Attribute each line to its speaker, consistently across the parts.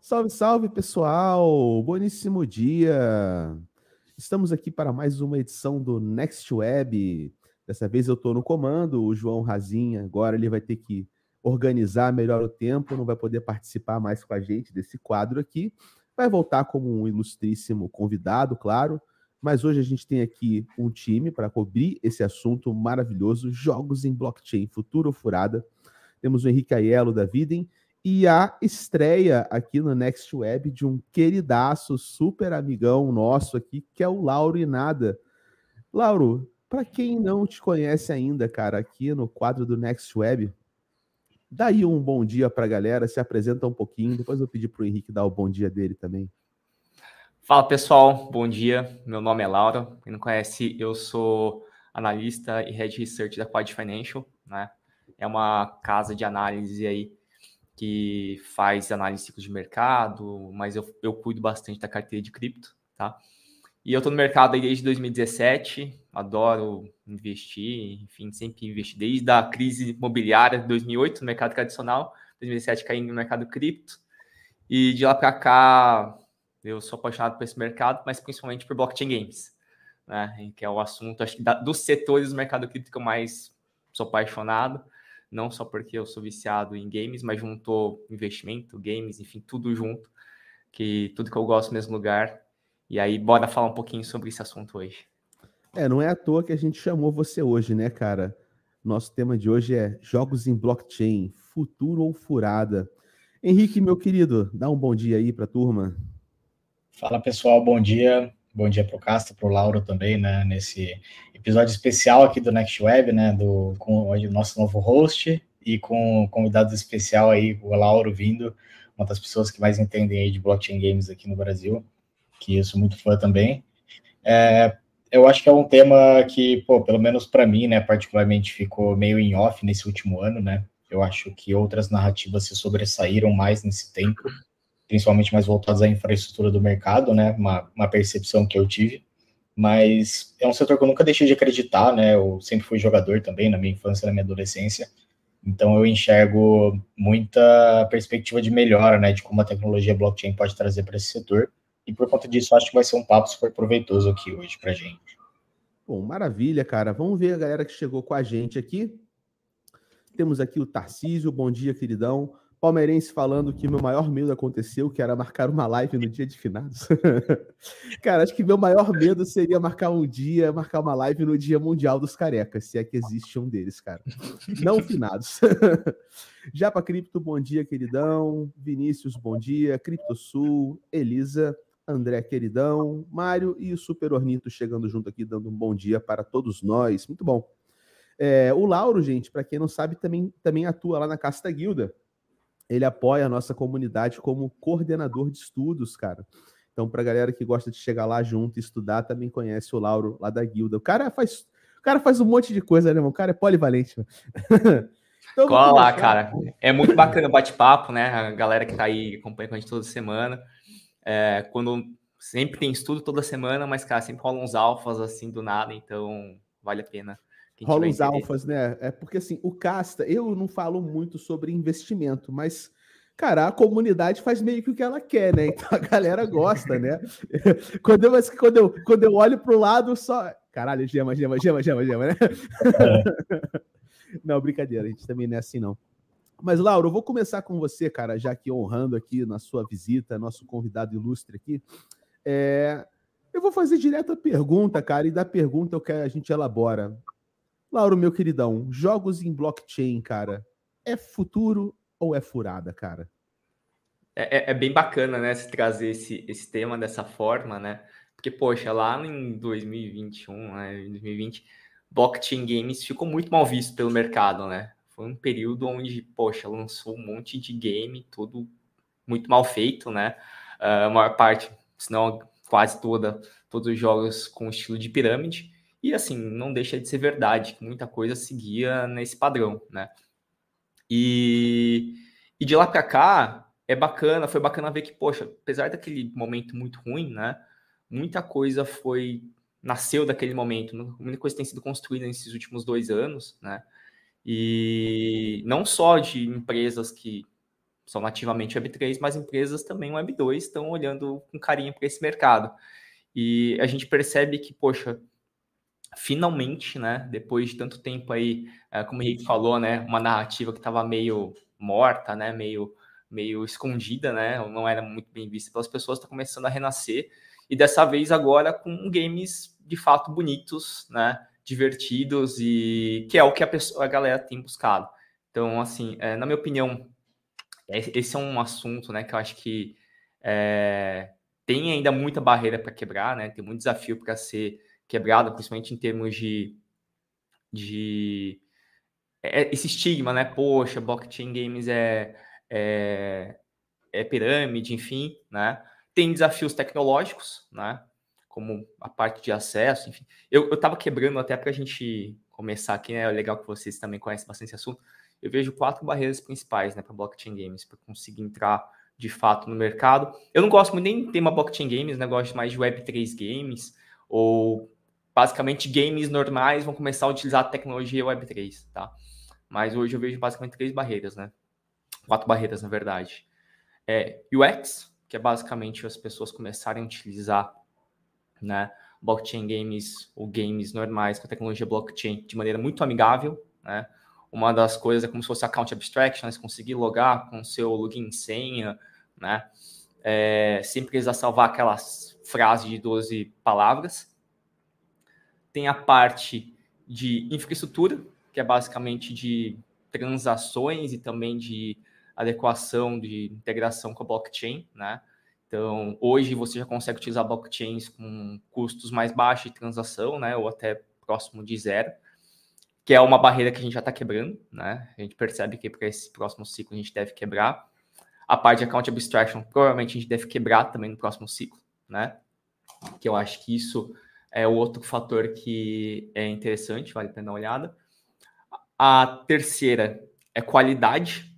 Speaker 1: Salve, salve, pessoal! Boníssimo dia! Estamos aqui para mais uma edição do Next Web. Dessa vez eu estou no comando, o João Razinha. Agora ele vai ter que organizar melhor o tempo, não vai poder participar mais com a gente desse quadro aqui. Vai voltar como um ilustríssimo convidado, claro. Mas hoje a gente tem aqui um time para cobrir esse assunto maravilhoso: jogos em blockchain, futuro furada. Temos o Henrique Aiello da Videm e a estreia aqui no Next Web de um queridaço, super amigão nosso aqui, que é o Lauro Inada. Lauro, para quem não te conhece ainda, cara, aqui no quadro do Next Web, dá aí um bom dia para a galera, se apresenta um pouquinho, depois eu pedir para o Henrique dar o bom dia dele também.
Speaker 2: Fala pessoal, bom dia. Meu nome é Lauro. Quem não conhece, eu sou analista e head research da Quad Financial, né? É uma casa de análise aí que faz análise de ciclo de mercado, mas eu, eu cuido bastante da carteira de cripto, tá? E eu estou no mercado aí desde 2017, adoro investir, enfim, sempre investi desde a crise imobiliária de 2008 no mercado tradicional, 2017 caí no mercado cripto, e de lá para cá eu sou apaixonado por esse mercado, mas principalmente por blockchain games, né? Que é o assunto, acho que da, dos setores do mercado cripto que eu mais sou apaixonado não só porque eu sou viciado em games, mas juntou investimento, games, enfim, tudo junto, que tudo que eu gosto no mesmo lugar. E aí, bora falar um pouquinho sobre esse assunto hoje.
Speaker 1: É, não é à toa que a gente chamou você hoje, né, cara? Nosso tema de hoje é jogos em blockchain, futuro ou furada. Henrique, meu querido, dá um bom dia aí para a turma.
Speaker 3: Fala pessoal, bom dia. Bom dia para o Castro, para o Lauro também, né? Nesse episódio especial aqui do Next Web, né? Do, com o nosso novo host e com um convidado especial aí, o Lauro vindo, uma das pessoas que mais entendem aí de blockchain games aqui no Brasil, que eu sou muito fã também. É, eu acho que é um tema que, pô, pelo menos para mim, né, particularmente ficou meio em off nesse último ano, né? Eu acho que outras narrativas se sobressaíram mais nesse tempo principalmente mais voltados à infraestrutura do mercado, né? Uma, uma percepção que eu tive. Mas é um setor que eu nunca deixei de acreditar, né? Eu sempre fui jogador também, na minha infância na minha adolescência. Então eu enxergo muita perspectiva de melhora, né? De como a tecnologia blockchain pode trazer para esse setor. E por conta disso, acho que vai ser um papo super proveitoso aqui hoje para gente.
Speaker 1: Bom, maravilha, cara. Vamos ver a galera que chegou com a gente aqui. Temos aqui o Tarcísio, bom dia, queridão palmeirense falando que meu maior medo aconteceu, que era marcar uma live no dia de finados. Cara, acho que meu maior medo seria marcar um dia, marcar uma live no Dia Mundial dos Carecas, se é que existe um deles, cara. Não finados. Já para Cripto, bom dia, queridão. Vinícius, bom dia. Cripto Sul, Elisa, André, queridão. Mário e o Super Ornito chegando junto aqui, dando um bom dia para todos nós. Muito bom. É, o Lauro, gente, para quem não sabe, também, também atua lá na Casta Guilda ele apoia a nossa comunidade como coordenador de estudos, cara. Então, para a galera que gosta de chegar lá junto e estudar, também conhece o Lauro lá da guilda. O cara faz, o cara faz um monte de coisa, né, irmão? O cara é polivalente.
Speaker 2: então, Cola lá, cara. É muito bacana o bate-papo, né? A galera que tá aí acompanha com a gente toda semana. É, quando sempre tem estudo toda semana, mas, cara, sempre rolam uns alfas assim do nada, então vale a pena
Speaker 1: Rola uns alfas, né? É porque assim, o Casta, eu não falo muito sobre investimento, mas, cara, a comunidade faz meio que o que ela quer, né? Então a galera gosta, né? quando, eu, quando, eu, quando eu olho pro lado, só. Caralho, gema, gema, gema, gema, gema, né? É. não, brincadeira, a gente também não é assim, não. Mas, Laura, eu vou começar com você, cara, já que honrando aqui na sua visita, nosso convidado ilustre aqui. É... Eu vou fazer direto a pergunta, cara, e da pergunta eu quero a gente elabora. Lauro, meu queridão, jogos em blockchain, cara, é futuro ou é furada, cara?
Speaker 2: É, é, é bem bacana, né, se trazer esse, esse tema dessa forma, né? Porque, poxa, lá em 2021, né, em 2020, blockchain games ficou muito mal visto pelo mercado, né? Foi um período onde, poxa, lançou um monte de game, tudo muito mal feito, né? Uh, a maior parte, se não quase toda, todos os jogos com estilo de pirâmide. E assim, não deixa de ser verdade que muita coisa seguia nesse padrão, né? E, e de lá para cá é bacana, foi bacana ver que, poxa, apesar daquele momento muito ruim, né? Muita coisa foi nasceu daquele momento, muita coisa tem sido construída nesses últimos dois anos, né? E não só de empresas que são nativamente Web3, mas empresas também Web2 estão olhando com carinho para esse mercado. E a gente percebe que, poxa, finalmente, né, depois de tanto tempo aí, é, como o Henrique falou, né, uma narrativa que estava meio morta, né, meio, meio escondida, né, não era muito bem vista pelas pessoas, está começando a renascer. E dessa vez agora com games de fato bonitos, né, divertidos e que é o que a, pessoa, a galera tem buscado. Então, assim, é, na minha opinião, é, esse é um assunto, né, que eu acho que é, tem ainda muita barreira para quebrar, né? Tem muito desafio para ser quebrado, principalmente em termos de, de é, esse estigma, né? Poxa, blockchain games é, é, é pirâmide, enfim, né? Tem desafios tecnológicos, né? Como a parte de acesso, enfim. Eu estava quebrando até para a gente começar aqui, né? É legal que vocês também conhecem bastante esse assunto eu vejo quatro barreiras principais né, para blockchain games, para conseguir entrar de fato no mercado. Eu não gosto muito nem de tema blockchain games, né, gosto mais de Web3 games, ou basicamente games normais vão começar a utilizar a tecnologia Web3, tá? Mas hoje eu vejo basicamente três barreiras, né? Quatro barreiras, na verdade. É UX, que é basicamente as pessoas começarem a utilizar, né, blockchain games ou games normais com a tecnologia blockchain de maneira muito amigável, né? Uma das coisas é como se fosse account abstraction, você conseguir logar com seu login senha, né? É, sem precisar salvar aquelas frases de 12 palavras. Tem a parte de infraestrutura, que é basicamente de transações e também de adequação, de integração com a blockchain, né? Então, hoje você já consegue utilizar blockchains com custos mais baixos de transação, né? Ou até próximo de zero que é uma barreira que a gente já está quebrando, né? A gente percebe que para esse próximo ciclo a gente deve quebrar. A parte de account abstraction, provavelmente a gente deve quebrar também no próximo ciclo, né? Que eu acho que isso é outro fator que é interessante, vale a pena dar uma olhada. A terceira é qualidade,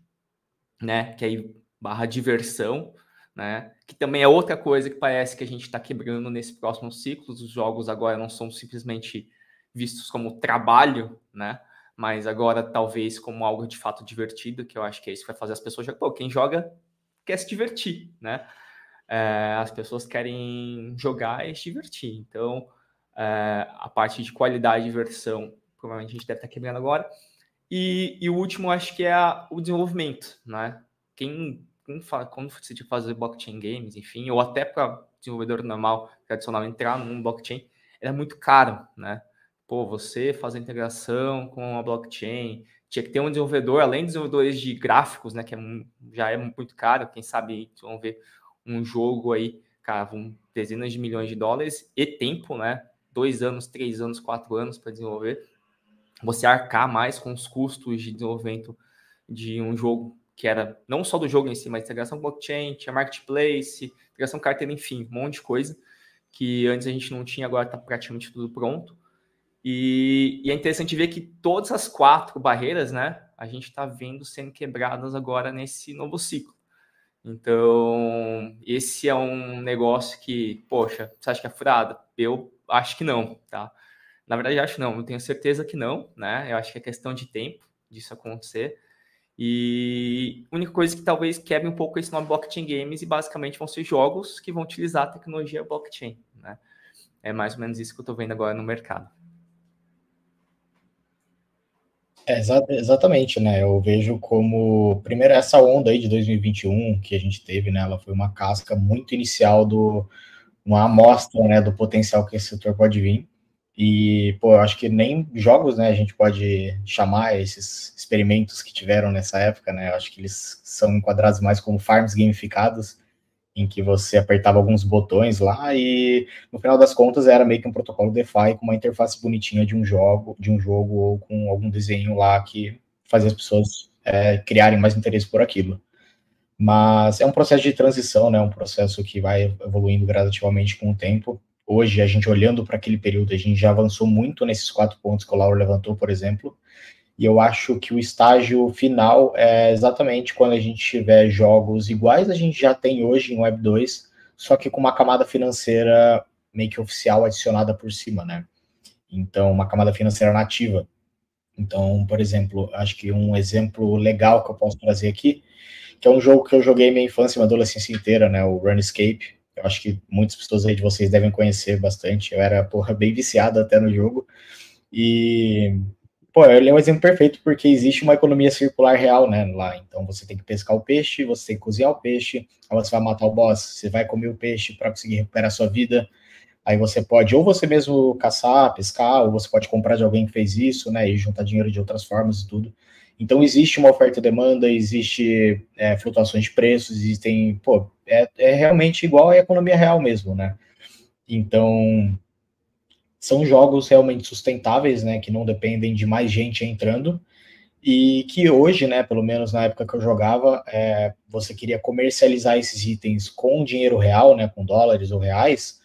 Speaker 2: né? Que aí barra diversão, né? Que também é outra coisa que parece que a gente está quebrando nesse próximo ciclo. Os jogos agora não são simplesmente vistos como trabalho, né? Mas agora talvez como algo de fato divertido, que eu acho que é isso que vai fazer as pessoas jogar. Pô, quem joga quer se divertir, né? É, as pessoas querem jogar e se divertir. Então, é, a parte de qualidade de versão, provavelmente a gente deve estar quebrando agora. E, e o último, acho que é a, o desenvolvimento, né? Quem, quem fala, quando você fazer blockchain games, enfim, ou até para desenvolvedor normal, tradicional, entrar num blockchain, é muito caro, né? pô, você faz a integração com a blockchain, tinha que ter um desenvolvedor, além de desenvolvedores de gráficos, né, que é, já é muito caro, quem sabe vão ver um jogo aí, cara, vão dezenas de milhões de dólares e tempo, né, dois anos, três anos, quatro anos para desenvolver, você arcar mais com os custos de desenvolvimento de um jogo que era não só do jogo em si, mas integração blockchain, tinha marketplace, integração carteira, enfim, um monte de coisa que antes a gente não tinha, agora está praticamente tudo pronto. E, e, é interessante ver que todas as quatro barreiras, né, a gente está vendo sendo quebradas agora nesse novo ciclo. Então, esse é um negócio que, poxa, você acha que é furado? Eu acho que não, tá? Na verdade, acho não, eu tenho certeza que não, né? Eu acho que é questão de tempo disso acontecer. E a única coisa que talvez quebre um pouco esse nome blockchain games e basicamente vão ser jogos que vão utilizar a tecnologia blockchain, né? É mais ou menos isso que eu estou vendo agora no mercado.
Speaker 3: É, exa exatamente, né? Eu vejo como, primeiro, essa onda aí de 2021 que a gente teve, né? Ela foi uma casca muito inicial do uma amostra, né, do potencial que esse setor pode vir. E, pô, eu acho que nem jogos, né, a gente pode chamar esses experimentos que tiveram nessa época, né? Eu acho que eles são enquadrados mais como farms gamificados, em que você apertava alguns botões lá e no final das contas era meio que um protocolo DeFi com uma interface bonitinha de um jogo, de um jogo ou com algum desenho lá que fazia as pessoas é, criarem mais interesse por aquilo. Mas é um processo de transição, né? Um processo que vai evoluindo gradativamente com o tempo. Hoje, a gente olhando para aquele período, a gente já avançou muito nesses quatro pontos que o Lauro levantou, por exemplo. E eu acho que o estágio final é exatamente quando a gente tiver jogos iguais a gente já tem hoje em Web 2, só que com uma camada financeira meio que oficial adicionada por cima, né? Então, uma camada financeira nativa. Então, por exemplo, acho que um exemplo legal que eu posso trazer aqui, que é um jogo que eu joguei minha infância e minha adolescência inteira, né? O Runescape. Eu acho que muitas pessoas aí de vocês devem conhecer bastante. Eu era, porra, bem viciado até no jogo. E, pô, ele é um exemplo perfeito porque existe uma economia circular real, né, lá. Então você tem que pescar o peixe, você tem que cozinhar o peixe, aí você vai matar o boss, você vai comer o peixe para conseguir recuperar a sua vida. Aí você pode ou você mesmo caçar, pescar, ou você pode comprar de alguém que fez isso, né, e juntar dinheiro de outras formas e tudo. Então existe uma oferta e demanda, existe é, flutuações de preços, existem, pô, é, é realmente igual à economia real mesmo, né? Então são jogos realmente sustentáveis, né, que não dependem de mais gente entrando e que hoje, né, pelo menos na época que eu jogava, é, você queria comercializar esses itens com dinheiro real, né, com dólares ou reais,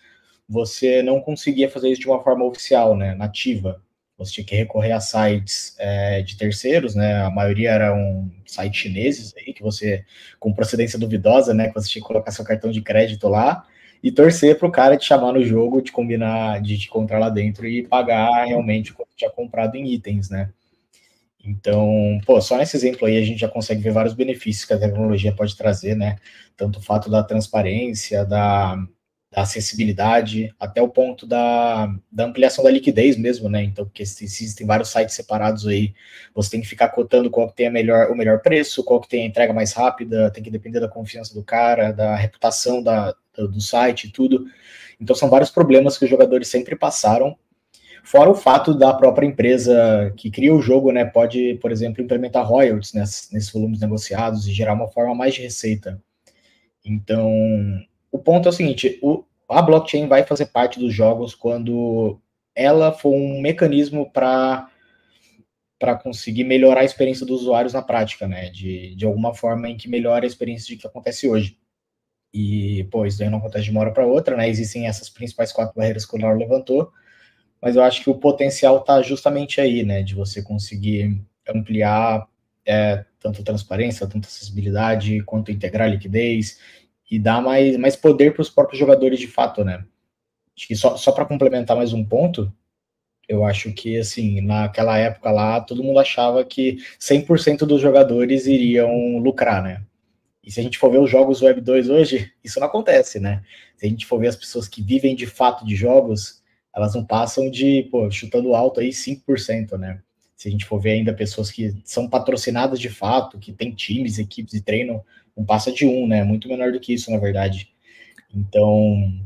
Speaker 3: você não conseguia fazer isso de uma forma oficial, né, nativa. Você tinha que recorrer a sites é, de terceiros, né, a maioria eram sites chineses aí, que você, com procedência duvidosa, né, que você tinha que colocar seu cartão de crédito lá, e torcer para o cara te chamar no jogo, te combinar, de te encontrar lá dentro e pagar realmente o que tinha comprado em itens, né? Então, pô, só nesse exemplo aí a gente já consegue ver vários benefícios que a tecnologia pode trazer, né? Tanto o fato da transparência, da, da acessibilidade, até o ponto da, da ampliação da liquidez mesmo, né? Então, porque existem vários sites separados aí, você tem que ficar cotando qual que tem melhor, o melhor preço, qual que tem a entrega mais rápida, tem que depender da confiança do cara, da reputação da, do site e tudo. Então são vários problemas que os jogadores sempre passaram. Fora o fato da própria empresa que cria o jogo, né, pode, por exemplo, implementar royalties nesses, nesses volumes negociados e gerar uma forma mais de receita. Então, o ponto é o seguinte: o, a blockchain vai fazer parte dos jogos quando ela for um mecanismo para para conseguir melhorar a experiência dos usuários na prática, né? De, de alguma forma em que melhore a experiência de que acontece hoje. E, pô, isso daí não acontece de uma hora para outra, né? Existem essas principais quatro barreiras que o Lauro levantou, mas eu acho que o potencial está justamente aí, né? De você conseguir ampliar é, tanto transparência, tanto acessibilidade, quanto integrar liquidez e dar mais, mais poder para os próprios jogadores de fato, né? Acho que só, só para complementar mais um ponto, eu acho que, assim, naquela época lá, todo mundo achava que 100% dos jogadores iriam lucrar, né? E se a gente for ver os jogos Web 2 hoje, isso não acontece, né? Se a gente for ver as pessoas que vivem de fato de jogos, elas não passam de, pô, chutando alto aí 5%, né? Se a gente for ver ainda pessoas que são patrocinadas de fato, que tem times, equipes e treinam, não passa de um, né? Muito menor do que isso, na verdade. Então.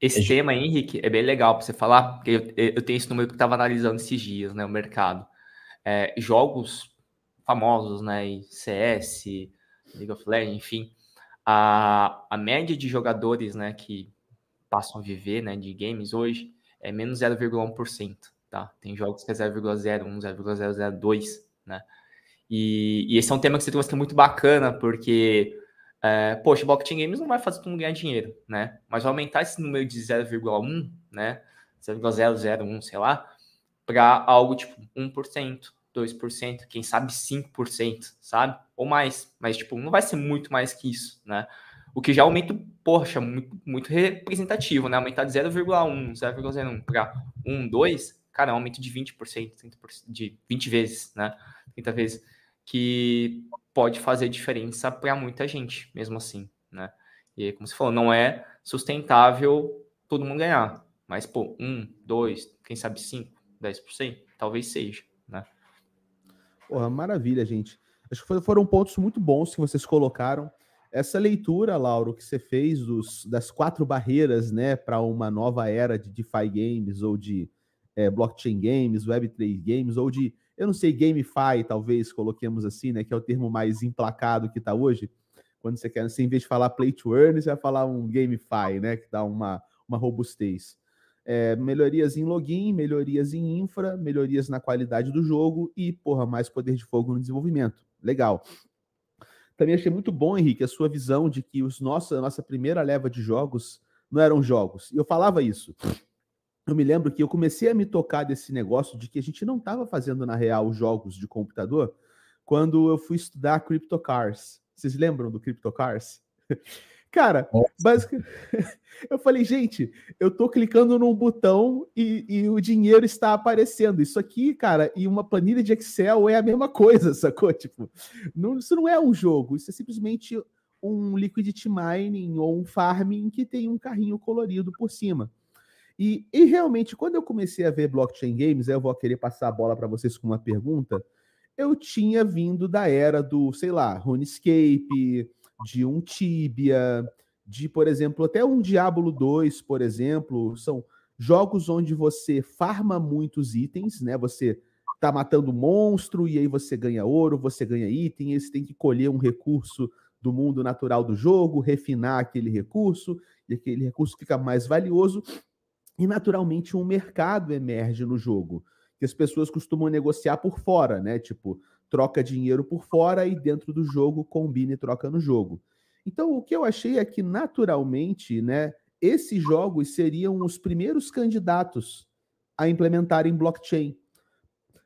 Speaker 2: Esse tema, Henrique, é bem legal para você falar, porque eu, eu tenho esse número que estava analisando esses dias, né? O mercado. É, jogos famosos, né? CS, League of Legends, enfim, a, a média de jogadores, né, que passam a viver, né, de games hoje é menos 0,1%, tá? Tem jogos que é 0,01, 0,002, né? E, e, esse é um tema que você trouxe que é muito bacana, porque, é, poxa, blockchain games não vai fazer todo mundo ganhar dinheiro, né? Mas aumentar esse número de 0,1, né? 0,001, sei lá, para algo tipo 1%, 2%, quem sabe 5%, sabe? Ou mais, mas tipo, não vai ser muito mais que isso, né? O que já aumenta, poxa, muito, muito representativo, né? Aumentar de 0,1, 0,01 para 1, 2, cara, é um aumento de 20%, 30%, de 20 vezes, né? 30 vezes, que pode fazer diferença para muita gente, mesmo assim, né? E como você falou, não é sustentável todo mundo ganhar, mas, pô, 1, 2, quem sabe 5, 10%, talvez seja.
Speaker 1: Porra, maravilha, gente. Acho que foram pontos muito bons que vocês colocaram. Essa leitura, Lauro, que você fez dos, das quatro barreiras, né, para uma nova era de DeFi games ou de é, blockchain games, Web3 games, ou de, eu não sei, GameFi, talvez, coloquemos assim, né, que é o termo mais emplacado que está hoje. Quando você quer, assim, em vez de falar play to earn, você vai falar um GameFi, né, que dá uma, uma robustez é, melhorias em login, melhorias em infra, melhorias na qualidade do jogo e, porra, mais poder de fogo no desenvolvimento. Legal. Também achei muito bom, Henrique, a sua visão de que os nossa, a nossa primeira leva de jogos não eram jogos. E eu falava isso. Eu me lembro que eu comecei a me tocar desse negócio de que a gente não estava fazendo, na real, jogos de computador quando eu fui estudar CryptoCars. Vocês lembram do CryptoCars? Cara, basicamente, eu falei, gente, eu tô clicando num botão e, e, o dinheiro está aparecendo. Isso aqui, cara, e uma planilha de Excel é a mesma coisa, sacou? Tipo, não, isso não é um jogo, isso é simplesmente um liquidity mining ou um farming que tem um carrinho colorido por cima. E, e realmente, quando eu comecei a ver blockchain games, eu vou querer passar a bola para vocês com uma pergunta. Eu tinha vindo da era do, sei lá, RuneScape, de um Tibia, de, por exemplo, até um Diablo 2, por exemplo, são jogos onde você farma muitos itens, né? Você tá matando monstro e aí você ganha ouro, você ganha item, e você tem que colher um recurso do mundo natural do jogo, refinar aquele recurso, e aquele recurso fica mais valioso, e naturalmente um mercado emerge no jogo, que as pessoas costumam negociar por fora, né? Tipo, troca dinheiro por fora e dentro do jogo combina e troca no jogo. Então, o que eu achei é que naturalmente, né, esses jogos seriam os primeiros candidatos a implementarem blockchain.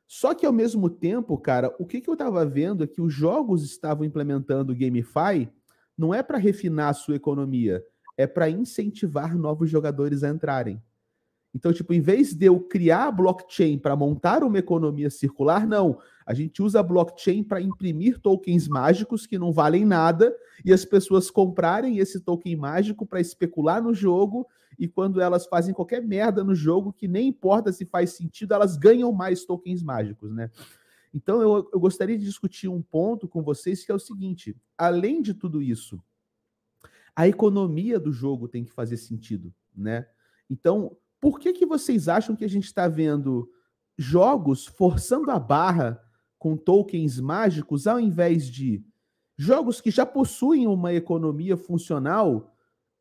Speaker 1: Só que ao mesmo tempo, cara, o que, que eu estava vendo é que os jogos estavam implementando GameFi não é para refinar a sua economia, é para incentivar novos jogadores a entrarem. Então, tipo, em vez de eu criar blockchain para montar uma economia circular, não. A gente usa blockchain para imprimir tokens mágicos que não valem nada e as pessoas comprarem esse token mágico para especular no jogo e quando elas fazem qualquer merda no jogo, que nem importa se faz sentido, elas ganham mais tokens mágicos, né? Então eu, eu gostaria de discutir um ponto com vocês que é o seguinte: além de tudo isso, a economia do jogo tem que fazer sentido, né? Então, por que, que vocês acham que a gente está vendo jogos forçando a barra com tokens mágicos ao invés de jogos que já possuem uma economia funcional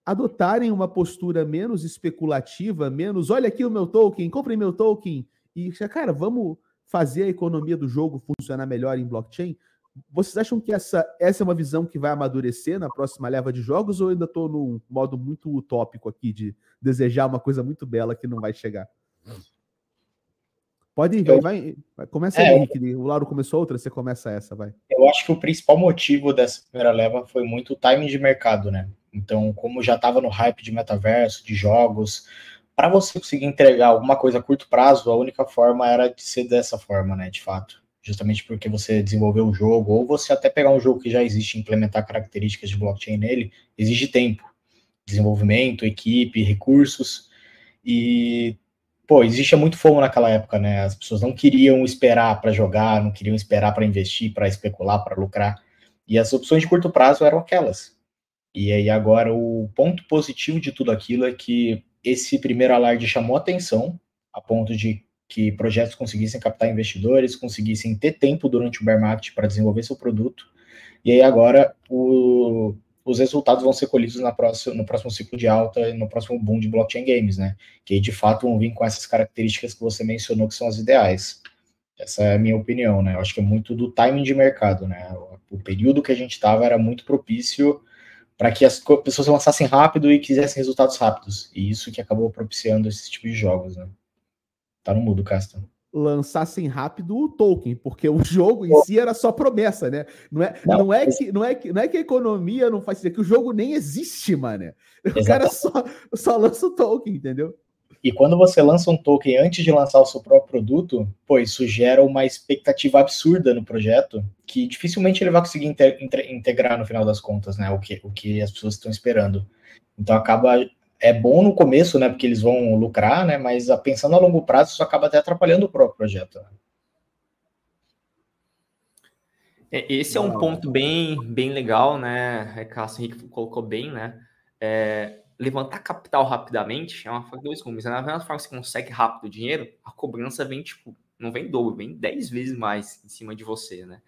Speaker 1: adotarem uma postura menos especulativa, menos olha aqui o meu token, compre meu token e cara, vamos fazer a economia do jogo funcionar melhor em blockchain? Vocês acham que essa, essa é uma visão que vai amadurecer na próxima leva de jogos ou ainda estou num modo muito utópico aqui de desejar uma coisa muito bela que não vai chegar? Pode ir, eu, vai, vai, Começa é, aí, Henrique. O Lauro começou outra, você começa essa, vai.
Speaker 3: Eu acho que o principal motivo dessa primeira leva foi muito o timing de mercado, né? Então, como já estava no hype de metaverso, de jogos, para você conseguir entregar alguma coisa a curto prazo, a única forma era de ser dessa forma, né? De fato. Justamente porque você desenvolveu o jogo, ou você até pegar um jogo que já existe e implementar características de blockchain nele, exige tempo, desenvolvimento, equipe, recursos. E pô, existia muito fomo naquela época, né? As pessoas não queriam esperar para jogar, não queriam esperar para investir, para especular, para lucrar. E as opções de curto prazo eram aquelas. E aí agora o ponto positivo de tudo aquilo é que esse primeiro alarde chamou atenção a ponto de que projetos conseguissem captar investidores, conseguissem ter tempo durante o bear market para desenvolver seu produto. E aí agora o, os resultados vão ser colhidos na próxima, no próximo ciclo de alta e no próximo boom de blockchain games, né? Que de fato vão vir com essas características que você mencionou que são as ideais. Essa é a minha opinião, né? Eu acho que é muito do timing de mercado, né? O período que a gente estava era muito propício para que as pessoas lançassem rápido e quisessem resultados rápidos. E isso que acabou propiciando esse tipo de jogos, né? Tá no mudo, Casta
Speaker 1: lançassem rápido o Tolkien, porque o jogo em si era só promessa, né? Não é, não, não é, que, não, é que, não é que a economia não faz sentido, é que o jogo nem existe, mano. O cara só, só lança o Tolkien, entendeu?
Speaker 3: E quando você lança um token antes de lançar o seu próprio produto, pô, isso gera uma expectativa absurda no projeto, que dificilmente ele vai conseguir integrar no final das contas, né? O que, o que as pessoas estão esperando. Então acaba é bom no começo, né? Porque eles vão lucrar, né? Mas pensando a longo prazo, isso acaba até atrapalhando o próprio projeto. Né?
Speaker 2: É, esse é um ponto bem, bem legal, né? É, Cássio Henrique colocou bem, né? É, levantar capital rapidamente é uma forma de dois rumos. Né? Na mesma forma que você consegue rápido o dinheiro, a cobrança vem, tipo, não vem dobro, vem 10 vezes mais em cima de você, né?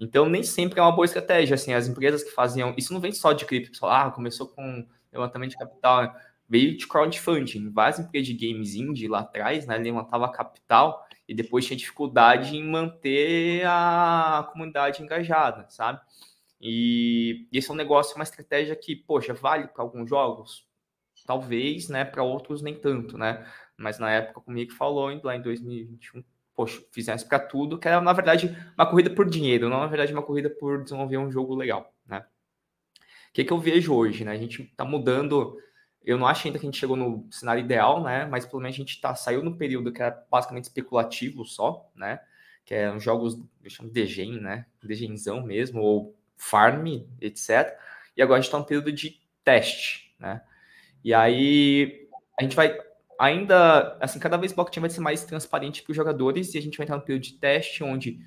Speaker 2: Então, nem sempre é uma boa estratégia. Assim, as empresas que faziam. Isso não vem só de cripto, só, ah, começou com levantamento de capital veio de crowdfunding. Várias empresas de games indie lá atrás, né, levantava capital e depois tinha dificuldade em manter a comunidade engajada, sabe? E esse é um negócio, uma estratégia que, poxa, vale para alguns jogos? Talvez, né? Para outros nem tanto, né? Mas na época comigo falou, lá em 2021, poxa, fizesse para tudo, que era, na verdade, uma corrida por dinheiro, não, na verdade, uma corrida por desenvolver um jogo legal, né? O que, que eu vejo hoje, né? A gente está mudando. Eu não acho ainda que a gente chegou no cenário ideal, né? Mas pelo menos a gente tá, saiu no período que era basicamente especulativo só, né? Que eram jogos, eu chamo de Degen, né? Degenzão mesmo, ou Farm, etc. E agora a gente está no período de teste, né? E aí a gente vai ainda, assim, cada vez o blockchain vai ser mais transparente para os jogadores e a gente vai entrar no período de teste onde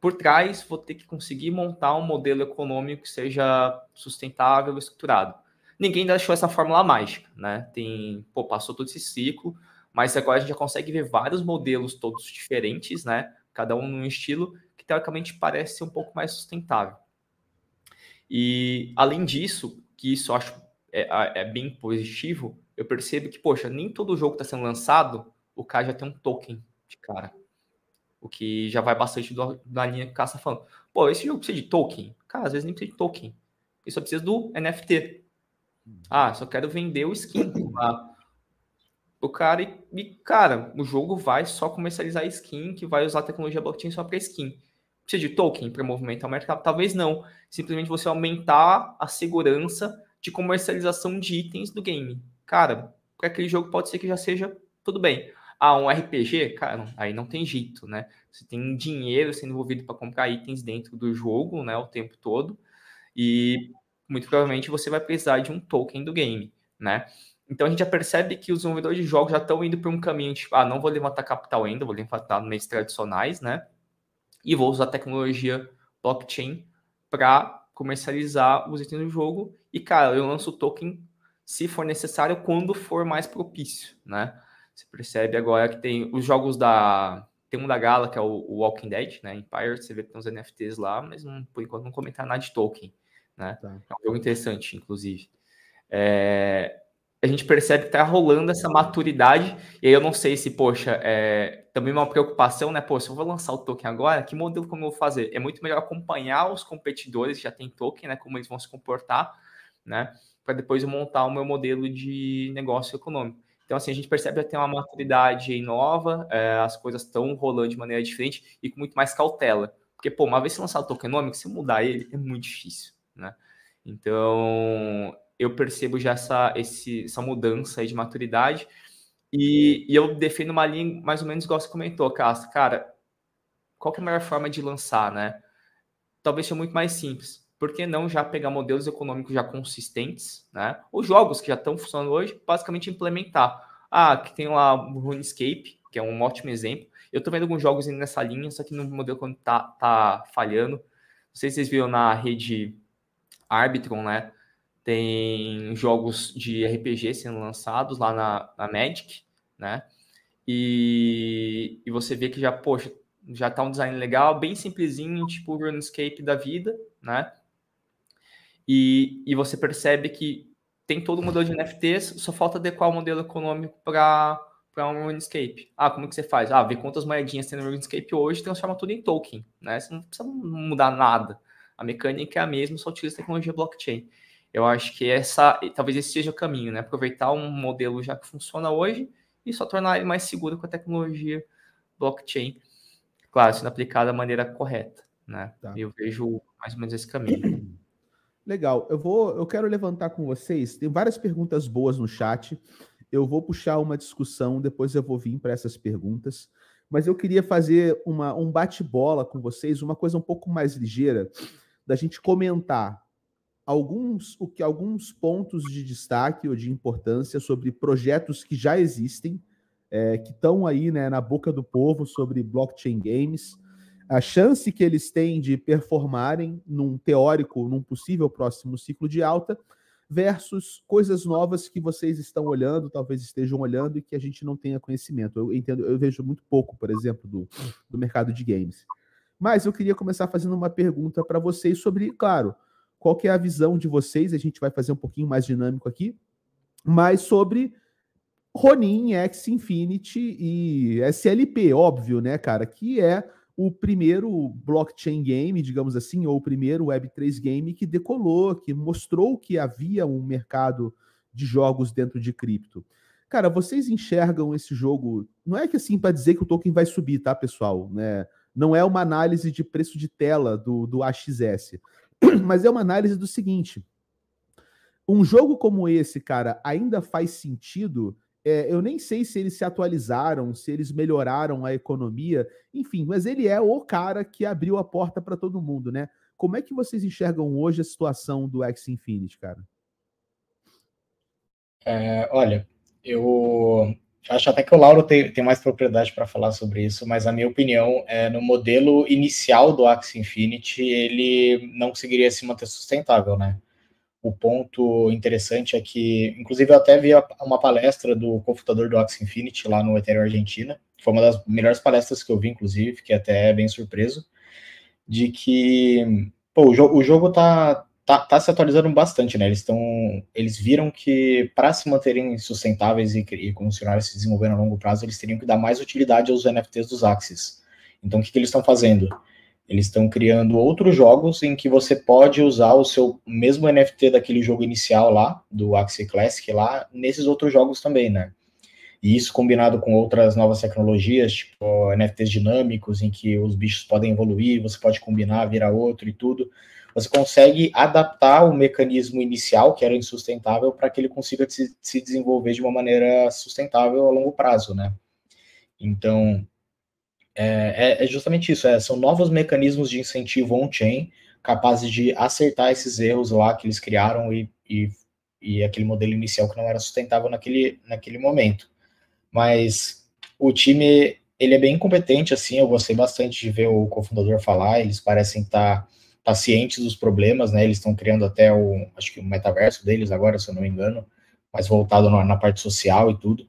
Speaker 2: por trás vou ter que conseguir montar um modelo econômico que seja sustentável e estruturado. Ninguém ainda achou essa fórmula mágica, né? Tem, pô, passou todo esse ciclo, mas agora a gente já consegue ver vários modelos todos diferentes, né? Cada um num estilo que teoricamente parece ser um pouco mais sustentável. E além disso, que isso eu acho é, é bem positivo, eu percebo que, poxa, nem todo jogo está sendo lançado, o cara já tem um token de cara. O que já vai bastante do, da linha que o cara está falando. Pô, esse jogo precisa de token? Cara, às vezes nem precisa de token. Ele só precisa do NFT. Ah, só quero vender o skin. Ah, o cara, e, e, cara, o jogo vai só comercializar skin, que vai usar a tecnologia blockchain só para skin. Precisa de token para movimentar o mercado? Talvez não. Simplesmente você aumentar a segurança de comercialização de itens do game. Cara, para aquele jogo pode ser que já seja tudo bem. Ah, um RPG, cara, aí não tem jeito, né? Você tem dinheiro sendo envolvido para comprar itens dentro do jogo, né, o tempo todo, e muito provavelmente você vai precisar de um token do game, né? Então a gente já percebe que os desenvolvedores de jogos já estão indo para um caminho tipo, ah, não vou levantar capital ainda, vou levantar meios tradicionais, né? E vou usar tecnologia blockchain para comercializar os itens do jogo. E, cara, eu lanço o token se for necessário, quando for mais propício, né? Você percebe agora que tem os jogos da. Tem um da Gala, que é o, Walking Dead, né? Empire, você vê que tem uns NFTs lá, mas não, por enquanto não comentaram nada de token, né? Tá. É um jogo interessante, inclusive. É, a gente percebe que tá rolando essa maturidade, e aí eu não sei se, poxa, é também uma preocupação, né? Pô, se eu vou lançar o token agora, que modelo como eu vou fazer? É muito melhor acompanhar os competidores que já tem token, né? Como eles vão se comportar, né? Para depois eu montar o meu modelo de negócio econômico. Então, assim, a gente percebe que tem uma maturidade nova, é, as coisas estão rolando de maneira diferente e com muito mais cautela. Porque, pô, uma vez que lançar o tokenômico, se mudar ele, é muito difícil, né? Então, eu percebo já essa, esse, essa mudança de maturidade e, e, eu defendo uma linha mais ou menos igual você comentou, Castro. Cara, qual é a melhor forma de lançar, né? Talvez seja muito mais simples. Por que não já pegar modelos econômicos já consistentes, né? Os jogos que já estão funcionando hoje, basicamente implementar. Ah, que tem lá o RuneScape, que é um ótimo exemplo. Eu tô vendo alguns jogos indo nessa linha, só que no modelo quando tá, tá falhando. Não sei se vocês viram na rede Arbitron, né? tem jogos de RPG sendo lançados lá na, na Magic, né? E, e você vê que já, poxa, já tá um design legal, bem simplesinho, tipo o RuneScape da vida, né? E, e você percebe que tem todo o modelo de NFTs, só falta adequar o modelo econômico para para um RuneScape. Ah, como que você faz? Ah, vê quantas moedinhas tem no RuneScape hoje, transforma tudo em token, né? Você não precisa mudar nada. A mecânica é a mesma, só utiliza tecnologia blockchain. Eu acho que essa, talvez esse seja o caminho, né? Aproveitar um modelo já que funciona hoje e só tornar ele mais seguro com a tecnologia blockchain, claro, sendo aplicada da maneira correta, né? Tá. Eu vejo mais ou menos esse caminho.
Speaker 1: Legal. Eu vou, eu quero levantar com vocês. Tem várias perguntas boas no chat. Eu vou puxar uma discussão, depois eu vou vir para essas perguntas. Mas eu queria fazer uma, um bate-bola com vocês, uma coisa um pouco mais ligeira, da gente comentar alguns, o que, alguns pontos de destaque ou de importância sobre projetos que já existem, é, que estão aí né, na boca do povo sobre blockchain games, a chance que eles têm de performarem num teórico, num possível próximo ciclo de alta, versus coisas novas que vocês estão olhando, talvez estejam olhando e que a gente não tenha conhecimento. Eu entendo, eu vejo muito pouco, por exemplo, do, do mercado de games. Mas eu queria começar fazendo uma pergunta para vocês sobre, claro, qual que é a visão de vocês? A gente vai fazer um pouquinho mais dinâmico aqui, mas sobre Ronin, X Infinity e SLP, óbvio, né, cara? Que é o primeiro blockchain game, digamos assim, ou o primeiro Web3 game que decolou, que mostrou que havia um mercado de jogos dentro de cripto. Cara, vocês enxergam esse jogo? Não é que assim para dizer que o token vai subir, tá, pessoal? Né? Não é uma análise de preço de tela do, do AXS. Mas é uma análise do seguinte: Um jogo como esse, cara, ainda faz sentido? É, eu nem sei se eles se atualizaram, se eles melhoraram a economia, enfim, mas ele é o cara que abriu a porta para todo mundo, né? Como é que vocês enxergam hoje a situação do X Infinity, cara?
Speaker 3: É, olha, eu acho até que o Lauro tem, tem mais propriedade para falar sobre isso, mas a minha opinião é no modelo inicial do Axie Infinity, ele não conseguiria se manter sustentável, né? O ponto interessante é que, inclusive, eu até vi uma palestra do computador do Axie Infinity lá no Ethereum Argentina, foi uma das melhores palestras que eu vi, inclusive, fiquei até bem surpreso, de que pô, o, jo o jogo tá, tá, tá, se atualizando bastante, né? Eles estão. Eles viram que para se manterem sustentáveis e, e continuarem se desenvolvendo a longo prazo, eles teriam que dar mais utilidade aos NFTs dos Axis. Então, o que, que eles estão fazendo? Eles estão criando outros jogos em que você pode usar o seu mesmo NFT daquele jogo inicial lá, do Axie Classic lá, nesses outros jogos também, né? E isso combinado com outras novas tecnologias, tipo NFTs dinâmicos, em que os bichos podem evoluir, você pode combinar, virar outro e tudo. Você consegue adaptar o mecanismo inicial, que era insustentável, para que ele consiga se, se desenvolver de uma maneira sustentável a longo prazo, né? Então, é, é, é justamente isso, é, são novos mecanismos de incentivo on-chain capazes de acertar esses erros lá que eles criaram e, e, e, aquele modelo inicial que não era sustentável naquele, naquele momento. Mas o time, ele é bem competente, assim, eu gostei bastante de ver o cofundador falar, eles parecem estar tá, cientes dos problemas, né, eles estão criando até o, acho que o metaverso deles agora, se eu não me engano, mais voltado na, na parte social e tudo.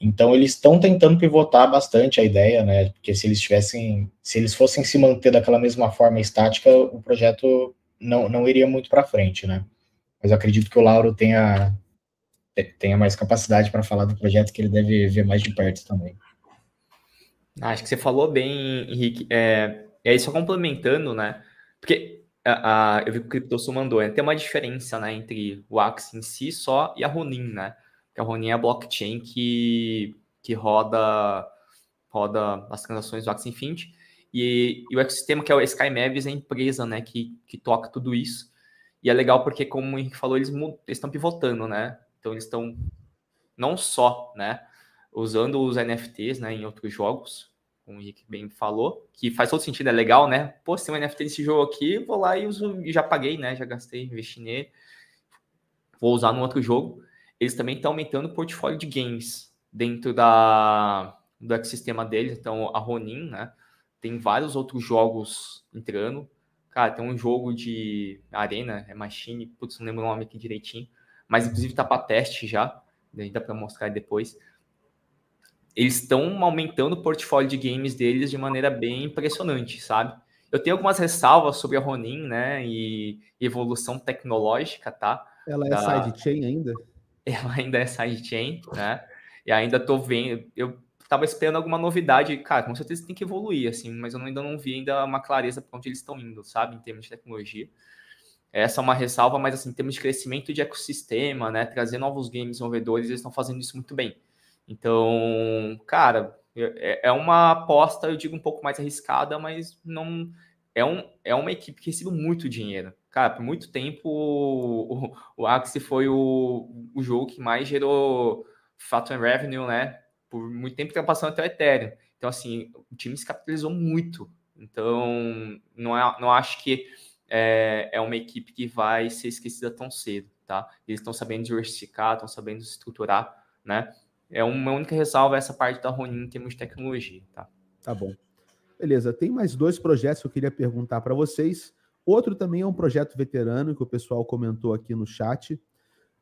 Speaker 3: Então eles estão tentando pivotar bastante a ideia, né? Porque se eles tivessem, se eles fossem se manter daquela mesma forma estática, o projeto não, não iria muito para frente, né? Mas eu acredito que o Lauro tenha tenha mais capacidade para falar do projeto que ele deve ver mais de perto também.
Speaker 2: Acho que você falou bem, Henrique. É, e aí, só complementando, né? Porque a, a, eu vi que o CryptoSul mandou, né? tem uma diferença né, entre o Axie em si só e a Ronin, né? que a Ronin é a blockchain que, que roda, roda as transações do Axie Infinity, e, e o ecossistema que é o Sky Mavis é a empresa né, que, que toca tudo isso. E é legal porque, como o Henrique falou, eles estão pivotando, né? Então eles estão não só, né, usando os NFTs, né, em outros jogos, como o Henrique bem falou, que faz todo sentido, é legal, né? Pô, se tem um NFT nesse jogo aqui, vou lá e uso, e já paguei, né? Já gastei, investi nele, vou usar no outro jogo eles também estão aumentando o portfólio de games dentro da, do ecossistema deles. Então, a Ronin, né? Tem vários outros jogos entrando. Cara, tem um jogo de arena, é Machine, putz, não lembro o nome aqui direitinho. Mas, inclusive, tá para teste já. Dá para mostrar depois. Eles estão aumentando o portfólio de games deles de maneira bem impressionante, sabe? Eu tenho algumas ressalvas sobre a Ronin, né? E evolução tecnológica, tá?
Speaker 1: Ela é da... sidechain ainda?
Speaker 2: ela ainda é sidechain, né? E ainda tô vendo, eu tava esperando alguma novidade, cara, com certeza tem que evoluir, assim, mas eu ainda não vi ainda uma clareza para onde eles estão indo, sabe, em termos de tecnologia. Essa é uma ressalva, mas assim, em termos de crescimento de ecossistema, né, trazer novos games desenvolvedores, eles estão fazendo isso muito bem. Então, cara, é, é uma aposta, eu digo, um pouco mais arriscada, mas não é, um, é uma equipe que recebeu muito dinheiro. Cara, por muito tempo o, o, Axie foi o, o jogo que mais gerou fato revenue, né? Por muito tempo passando até o Ethereum. Então, assim, o time se capitalizou muito. Então, não, é, não acho que é, é uma equipe que vai ser esquecida tão cedo, tá? Eles estão sabendo diversificar, estão sabendo estruturar, né? É uma única ressalva essa parte da Ronin em termos de tecnologia, tá?
Speaker 1: Tá bom. Beleza, tem mais dois projetos que eu queria perguntar para vocês. Outro também é um projeto veterano que o pessoal comentou aqui no chat.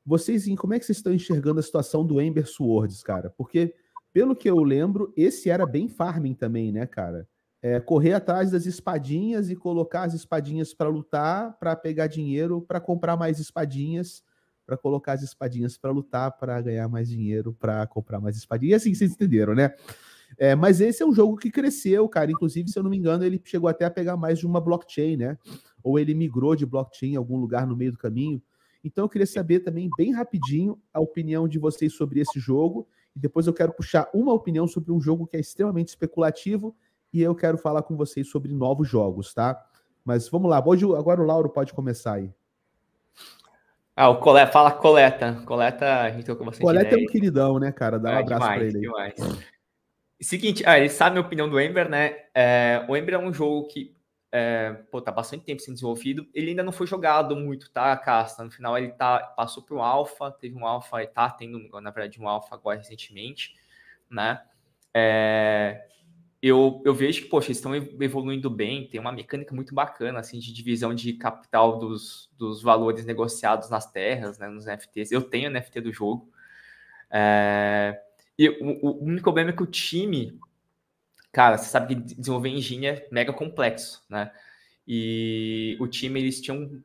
Speaker 1: Vocês, como é que vocês estão enxergando a situação do Ember Swords, cara? Porque, pelo que eu lembro, esse era bem farming também, né, cara? É, correr atrás das espadinhas e colocar as espadinhas para lutar, para pegar dinheiro, para comprar mais espadinhas, para colocar as espadinhas para lutar, para ganhar mais dinheiro, para comprar mais espadinhas. E assim, vocês entenderam, né? É, mas esse é um jogo que cresceu, cara. Inclusive, se eu não me engano, ele chegou até a pegar mais de uma blockchain, né? Ou ele migrou de blockchain em algum lugar no meio do caminho. Então, eu queria saber também, bem rapidinho, a opinião de vocês sobre esse jogo. E depois eu quero puxar uma opinião sobre um jogo que é extremamente especulativo. E eu quero falar com vocês sobre novos jogos, tá? Mas vamos lá. Hoje, agora o Lauro pode começar aí.
Speaker 2: Ah, o Coleta, fala Coleta. Coleta, a gente
Speaker 1: trocou bastante Coleta ideia. é um queridão, né, cara? Dá um ah, abraço demais, pra ele. Demais.
Speaker 2: Seguinte, ah, ele sabe a minha opinião do Ember, né? É, o Ember é um jogo que é, pô, tá bastante tempo sendo desenvolvido. Ele ainda não foi jogado muito, tá, Casta? No final ele tá, passou para um alpha, teve um alpha, e tá tendo, na verdade, um alpha agora recentemente, né? É, eu, eu vejo que, poxa, eles estão evoluindo bem, tem uma mecânica muito bacana, assim, de divisão de capital dos, dos valores negociados nas terras, né, nos NFTs. Eu tenho NFT do jogo. É, e o, o, único problema é que o time, cara, você sabe que desenvolver engine é mega complexo, né? E o time, eles tinham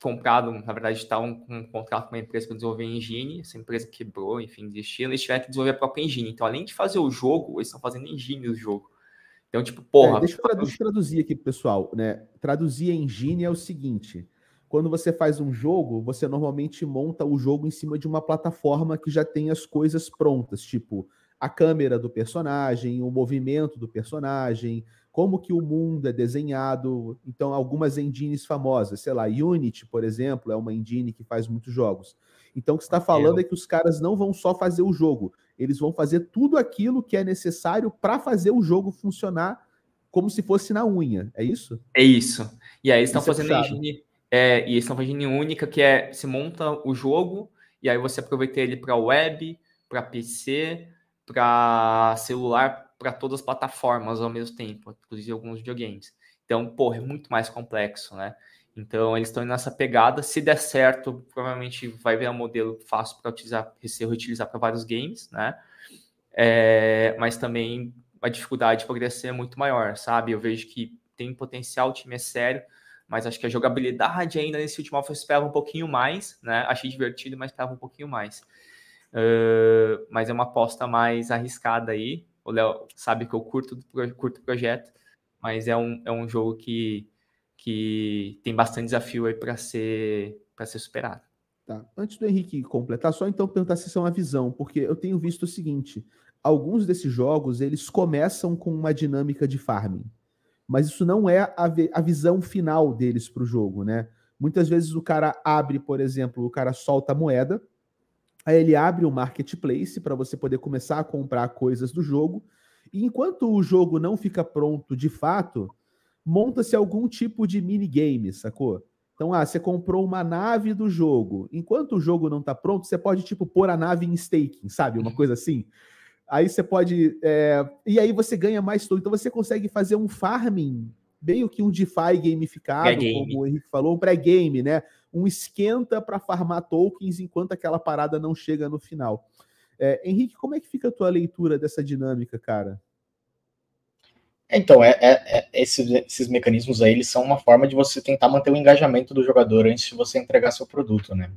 Speaker 2: comprado, na verdade, estavam com um contrato com uma empresa para desenvolver engine, essa empresa quebrou, enfim, desistiu, eles tiveram que desenvolver a própria engine. Então, além de fazer o jogo, eles estão fazendo engine do jogo. Então, tipo, porra.
Speaker 1: É, deixa, eu eu traduzir aqui pessoal, né? Traduzir engine é o seguinte: quando você faz um jogo, você normalmente monta o jogo em cima de uma plataforma que já tem as coisas prontas, tipo a câmera do personagem, o movimento do personagem, como que o mundo é desenhado. Então, algumas engines famosas, sei lá, Unity, por exemplo, é uma engine que faz muitos jogos. Então, o que está falando é que os caras não vão só fazer o jogo, eles vão fazer tudo aquilo que é necessário para fazer o jogo funcionar como se fosse na unha. É isso?
Speaker 2: É isso. E aí eles estão é fazendo é engine, é, e eles estão fazendo única que é se monta o jogo e aí você aproveita ele para web, para PC, para celular, para todas as plataformas ao mesmo tempo, inclusive alguns videogames. Então, porra, é muito mais complexo, né? Então, eles estão nessa pegada. Se der certo, provavelmente vai ver um modelo fácil para utilizar, ser reutilizar para vários games, né? É, mas também a dificuldade de progredir é muito maior, sabe? Eu vejo que tem potencial, o time é sério, mas acho que a jogabilidade ainda nesse último alpha esperava um pouquinho mais, né? Achei divertido, mas esperava um pouquinho mais. Uh, mas é uma aposta mais arriscada aí. O Léo sabe que eu curto, curto o projeto, mas é um, é um jogo que que tem bastante desafio aí para ser para ser superado.
Speaker 1: Tá. Antes do Henrique completar, só então perguntar se são é uma visão, porque eu tenho visto o seguinte: alguns desses jogos eles começam com uma dinâmica de farming, mas isso não é a, a visão final deles para o jogo, né? Muitas vezes o cara abre, por exemplo, o cara solta a moeda, aí ele abre o marketplace para você poder começar a comprar coisas do jogo, e enquanto o jogo não fica pronto de fato, monta-se algum tipo de minigame, sacou? Então, ah, você comprou uma nave do jogo. Enquanto o jogo não está pronto, você pode, tipo, pôr a nave em staking, sabe? Uma coisa assim. Aí você pode. É... E aí você ganha mais tudo. Então você consegue fazer um farming, meio que um DeFi gamificado, como o Henrique falou, um pré-game, né? Um esquenta para farmar tokens enquanto aquela parada não chega no final. É, Henrique, como é que fica a tua leitura dessa dinâmica, cara?
Speaker 3: Então, é, é, é, esses, esses, mecanismos aí, eles são uma forma de você tentar manter o engajamento do jogador antes de você entregar seu produto, né?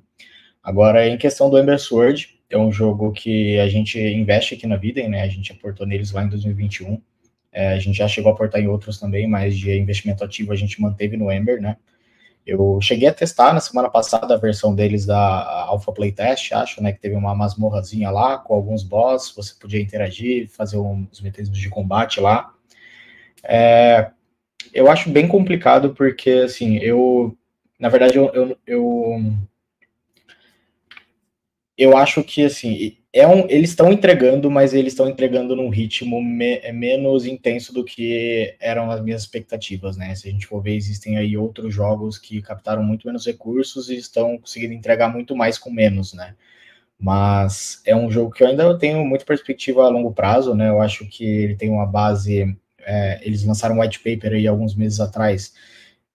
Speaker 3: Agora, em questão do Ember Sword, é um jogo que a gente investe aqui na vida, né? A gente aportou neles lá em 2021. É, a gente já chegou a aportar em outros também, mas de investimento ativo a gente manteve no Ember, né? Eu cheguei a testar na semana passada a versão deles da Alpha Playtest, acho, né? Que teve uma masmorrazinha lá com alguns boss, você podia interagir, fazer uns mecanismos de combate lá. É, eu acho bem complicado porque, assim, eu, na verdade, eu, eu, eu, eu acho que, assim, é um, eles estão entregando, mas eles estão entregando num ritmo me, menos intenso do que eram as minhas expectativas, né? Se a gente for ver, existem aí outros jogos que captaram muito menos recursos e estão conseguindo entregar muito mais com menos, né? Mas é um jogo que eu ainda tenho muita perspectiva a longo prazo, né? Eu acho que ele tem uma base é, eles lançaram um white paper aí alguns meses atrás.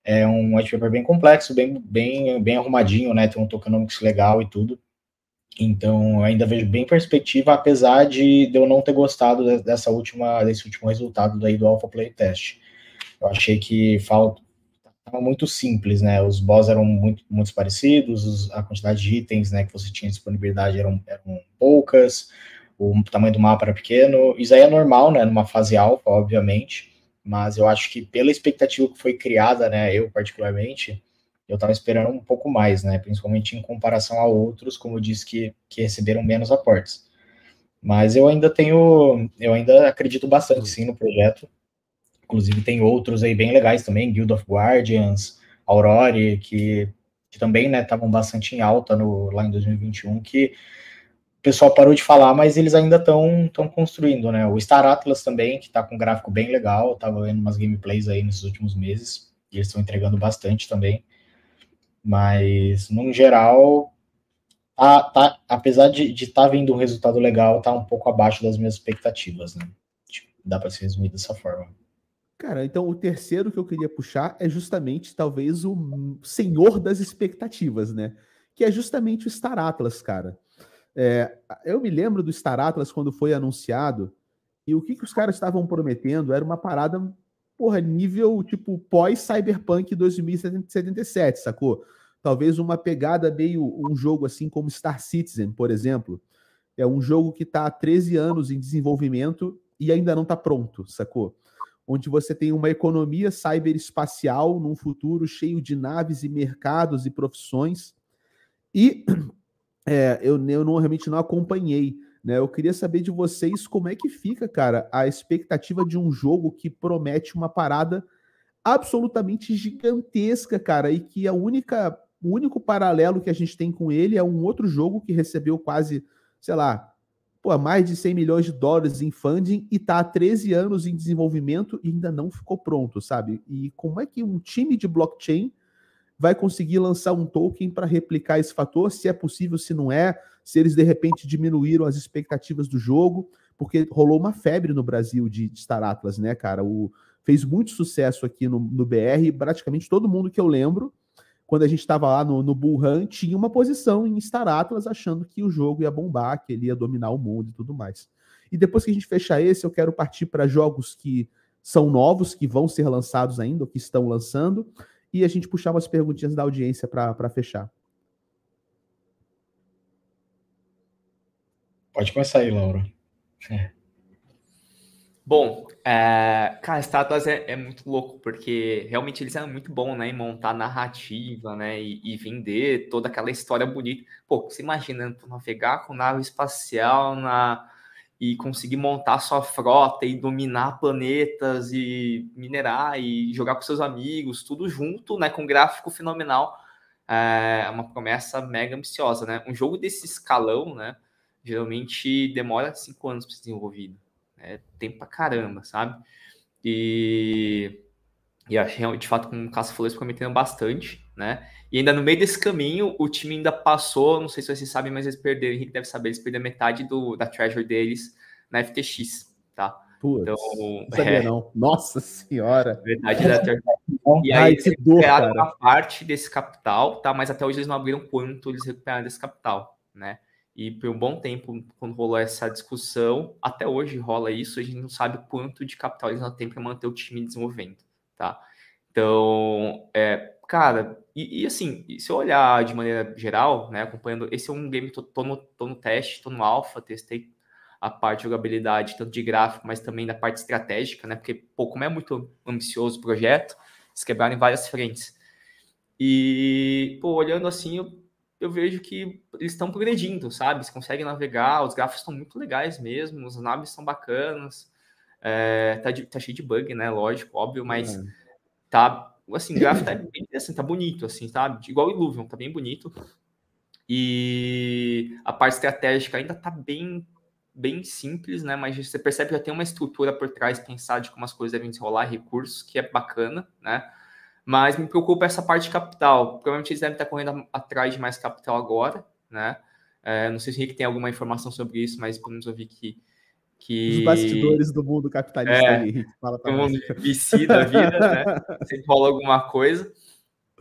Speaker 3: É um white paper bem complexo, bem, bem, bem arrumadinho, né? Tem um tokenomics legal e tudo. Então, eu ainda vejo bem perspectiva, apesar de, eu não ter gostado dessa última, desse último resultado daí do Alpha Play Test. Eu achei que estava muito simples, né? Os boss eram muito, muito parecidos, a quantidade de itens, né, que você tinha disponibilidade eram, eram poucas, o tamanho do mapa era pequeno. Isso aí é normal, né, numa fase alfa, obviamente, mas eu acho que pela expectativa que foi criada, né, eu particularmente, eu estava esperando um pouco mais, né, principalmente em comparação a outros, como eu disse, que, que receberam menos aportes. Mas eu ainda tenho, eu ainda acredito bastante sim no projeto. Inclusive tem outros aí bem legais também, Guild of Guardians, Aurora, que que também estavam né, bastante em alta no, lá em 2021, que o pessoal parou de falar, mas eles ainda estão construindo, né? O Star Atlas também, que está com um gráfico bem legal, estava vendo umas gameplays aí nesses últimos meses, e eles estão entregando bastante também. Mas, no geral, tá, tá, apesar de estar tá vindo um resultado legal, tá um pouco abaixo das minhas expectativas, né? Tipo, dá para se resumir dessa forma.
Speaker 1: Cara, então o terceiro que eu queria puxar é justamente talvez o senhor das expectativas, né? Que é justamente o Star Atlas, cara. É, eu me lembro do Star Atlas quando foi anunciado e o que, que os caras estavam prometendo era uma parada, porra, nível tipo pós-Cyberpunk 2077, sacou? Talvez uma pegada meio um jogo assim como Star Citizen, por exemplo. É um jogo que está há 13 anos em desenvolvimento e ainda não está pronto, sacou? onde você tem uma economia cyberespacial num futuro cheio de naves e mercados e profissões. E é, eu, eu não, realmente não acompanhei. Né? Eu queria saber de vocês como é que fica, cara, a expectativa de um jogo que promete uma parada absolutamente gigantesca, cara, e que a única, o único paralelo que a gente tem com ele é um outro jogo que recebeu quase, sei lá, pô, mais de 100 milhões de dólares em funding e está há 13 anos em desenvolvimento e ainda não ficou pronto, sabe? E como é que um time de blockchain vai conseguir lançar um token para replicar esse fator, se é possível, se não é, se eles de repente diminuíram as expectativas do jogo, porque rolou uma febre no Brasil de, Star Atlas, né, cara? O, fez muito sucesso aqui no, no BR, praticamente todo mundo que eu lembro quando a gente estava lá no, no Bullrun, tinha uma posição em Star Atlas achando que o jogo ia bombar, que ele ia dominar o mundo e tudo mais. E depois que a gente fechar esse, eu quero partir para jogos que são novos, que vão ser lançados ainda, ou que estão lançando, e a gente puxar umas perguntinhas da audiência para fechar.
Speaker 3: Pode começar aí, Laura. É.
Speaker 2: Bom, é, cara, Star é, é, muito louco, porque realmente eles eram muito bons, né, em montar narrativa, né, e, e, vender toda aquela história bonita. Pô, você imagina navegar com nave espacial na, e conseguir montar sua frota e dominar planetas e minerar e jogar com seus amigos, tudo junto, né, com um gráfico fenomenal. É uma promessa mega ambiciosa, né? Um jogo desse escalão, né, geralmente demora cinco anos para ser desenvolvido. É tempo pra caramba, sabe? E, e achei, de fato, como o Cássio falou, eles prometendo bastante, né? E ainda no meio desse caminho, o time ainda passou, não sei se vocês sabem, mas eles perderam, o Henrique deve saber, eles perderam metade do, da treasure deles na FTX, tá?
Speaker 1: Putz, então, não sabia é, não. Nossa senhora.
Speaker 2: Verdade da treasure. E aí eles recuperaram uma parte desse capital, tá? Mas até hoje eles não abriram quanto eles recuperaram desse capital, né? E por um bom tempo, quando rolou essa discussão, até hoje rola isso, a gente não sabe quanto de capital eles não têm para manter o time desenvolvendo, tá? Então, é, cara, e, e, assim, se eu olhar de maneira geral, né, acompanhando, esse é um game que tô, no, tô no teste, tô no alpha, testei a parte de jogabilidade, tanto de gráfico, mas também da parte estratégica, né, porque, pô, como é muito ambicioso o projeto, eles quebraram em várias frentes. E, pô, olhando assim, eu eu vejo que eles estão progredindo, sabe? Você consegue navegar, os gráficos estão muito legais mesmo, as naves são bacanas, é, tá, de, tá, cheio de bug, né? Lógico, óbvio, mas é. tá, assim, o gráfico tá bem assim, tá bonito, assim, sabe? Igual o Illuvium, tá bem bonito. E a parte estratégica ainda tá bem bem simples, né? Mas você percebe que já tem uma estrutura por trás pensar de como as coisas devem desenrolar, recursos, que é bacana, né? Mas me preocupa essa parte de capital. Provavelmente eles devem estar correndo atrás de mais capital agora, né? É, não sei se o Rick tem alguma informação sobre isso, mas pelo menos eu vi que. Que...
Speaker 1: Os bastidores do mundo capitalista é, aí,
Speaker 2: fala pra mundo VC da vida, né? Sempre rola alguma coisa.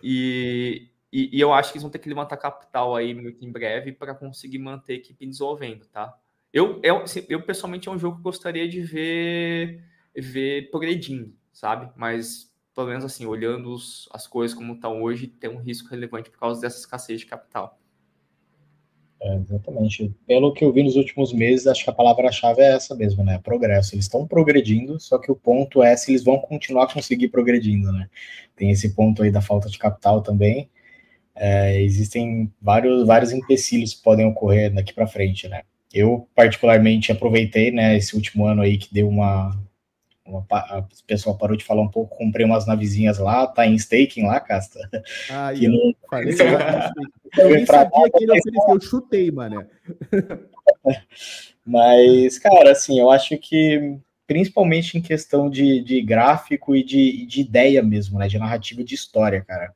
Speaker 2: E, e, e, eu acho que eles vão ter que levantar capital aí muito em breve para conseguir manter a equipe desenvolvendo, tá? Eu, eu, assim, eu, pessoalmente, é um jogo que gostaria de ver, ver progredindo, sabe? Mas pelo menos assim, olhando os, as coisas como estão hoje, tem um risco relevante por causa dessa escassez de capital.
Speaker 3: É, exatamente. Pelo que eu vi nos últimos meses, acho que a palavra-chave é essa mesmo, né? Progresso. Eles estão progredindo, só que o ponto é se eles vão continuar a conseguir progredindo, né? Tem esse ponto aí da falta de capital também. É, existem vários, vários empecilhos que podem ocorrer daqui para frente, né? Eu, particularmente, aproveitei, né, esse último ano aí que deu uma, uma, a pessoa parou de falar um pouco, comprei umas navezinhas lá, tá em staking lá, Casta.
Speaker 1: Ah, eu não... falei, eu nem sabia que ele ofereceu, eu chutei, mano.
Speaker 3: Mas, cara, assim, eu acho que principalmente em questão de, de gráfico e de, de ideia mesmo, né? De narrativa de história, cara.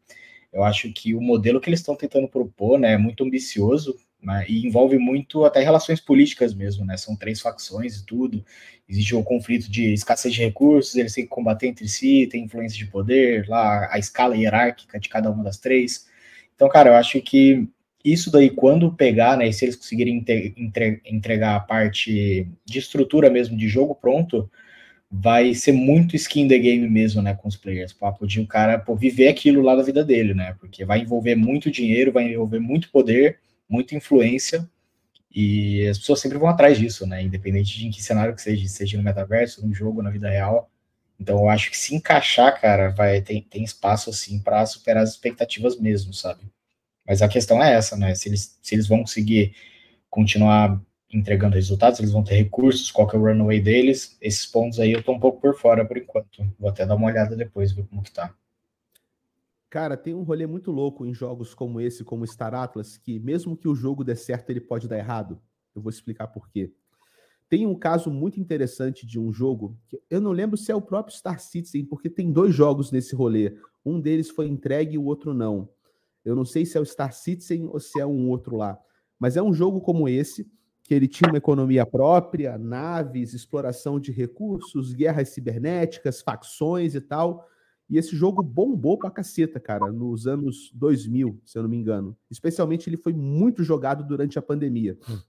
Speaker 3: Eu acho que o modelo que eles estão tentando propor, né, é muito ambicioso né, e envolve muito até relações políticas mesmo, né? São três facções e tudo. Existe um conflito de escassez de recursos, eles têm que combater entre si, tem influência de poder, lá a escala hierárquica de cada uma das três. Então, cara, eu acho que isso daí, quando pegar, né, e se eles conseguirem entre, entregar a parte de estrutura mesmo, de jogo pronto, vai ser muito skin the game mesmo, né, com os players, para poder o cara pô, viver aquilo lá da vida dele, né, porque vai envolver muito dinheiro, vai envolver muito poder, muita influência, e as pessoas sempre vão atrás disso, né, independente de em que cenário que seja, seja no metaverso, no jogo, na vida real, então eu acho que se encaixar, cara, vai tem, tem espaço, assim, para superar as expectativas mesmo, sabe. Mas a questão é essa, né? Se eles, se eles vão conseguir continuar entregando resultados, eles vão ter recursos, qual que é o runway deles, esses pontos aí eu tô um pouco por fora por enquanto. Vou até dar uma olhada depois, ver como que tá.
Speaker 1: Cara, tem um rolê muito louco em jogos como esse, como Star Atlas, que mesmo que o jogo dê certo, ele pode dar errado. Eu vou explicar por quê. Tem um caso muito interessante de um jogo, que eu não lembro se é o próprio Star Citizen, porque tem dois jogos nesse rolê. Um deles foi entregue e o outro não. Eu não sei se é o Star Citizen ou se é um outro lá. Mas é um jogo como esse, que ele tinha uma economia própria, naves, exploração de recursos, guerras cibernéticas, facções e tal. E esse jogo bombou pra caceta, cara, nos anos 2000, se eu não me engano. Especialmente ele foi muito jogado durante a pandemia. Hum.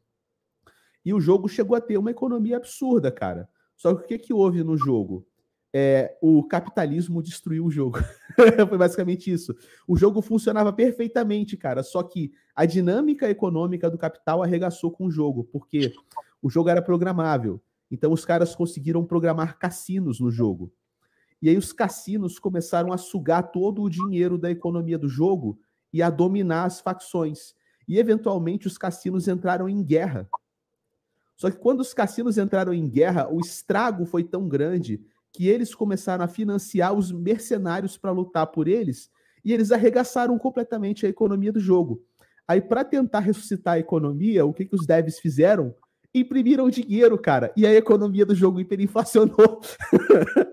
Speaker 1: E o jogo chegou a ter uma economia absurda, cara. Só que o que, que houve no jogo? é, o capitalismo destruiu o jogo. Foi basicamente isso. O jogo funcionava perfeitamente, cara, só que a dinâmica econômica do capital arregaçou com o jogo, porque o jogo era programável. Então os caras conseguiram programar cassinos no jogo. E aí os cassinos começaram a sugar todo o dinheiro da economia do jogo e a dominar as facções. E eventualmente os cassinos entraram em guerra. Só que quando os cassinos entraram em guerra, o estrago foi tão grande que eles começaram a financiar os mercenários para lutar por eles e eles arregaçaram completamente a economia do jogo. Aí, para tentar ressuscitar a economia, o que, que os devs fizeram? Imprimiram dinheiro, cara, e a economia do jogo hiperinflacionou.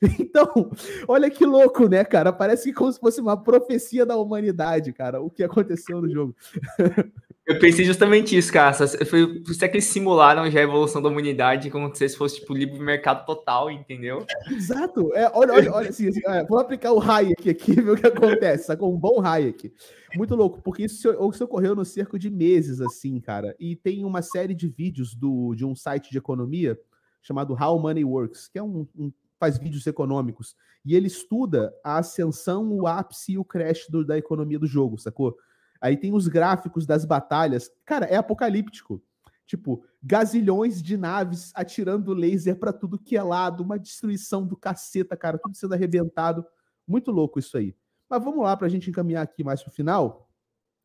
Speaker 1: então, olha que louco, né, cara? Parece que como se fosse uma profecia da humanidade, cara, o que aconteceu no jogo.
Speaker 2: Eu pensei justamente isso, cara. Foi, se é que eles simularam já a evolução da humanidade como se fosse tipo livre mercado total, entendeu?
Speaker 1: Exato. É, olha, olha, olha assim, assim é, vou aplicar o Hayek aqui, ver o que acontece, sacou? Um bom Hayek. Muito louco, porque isso, isso ocorreu no cerco de meses, assim, cara. E tem uma série de vídeos do, de um site de economia chamado How Money Works, que é um, um faz vídeos econômicos. E ele estuda a ascensão, o ápice e o crash do, da economia do jogo, sacou? Aí tem os gráficos das batalhas. Cara, é apocalíptico. Tipo, gazilhões de naves atirando laser para tudo que é lado, uma destruição do caceta, cara, tudo sendo arrebentado. Muito louco isso aí. Mas vamos lá para a gente encaminhar aqui mais pro final.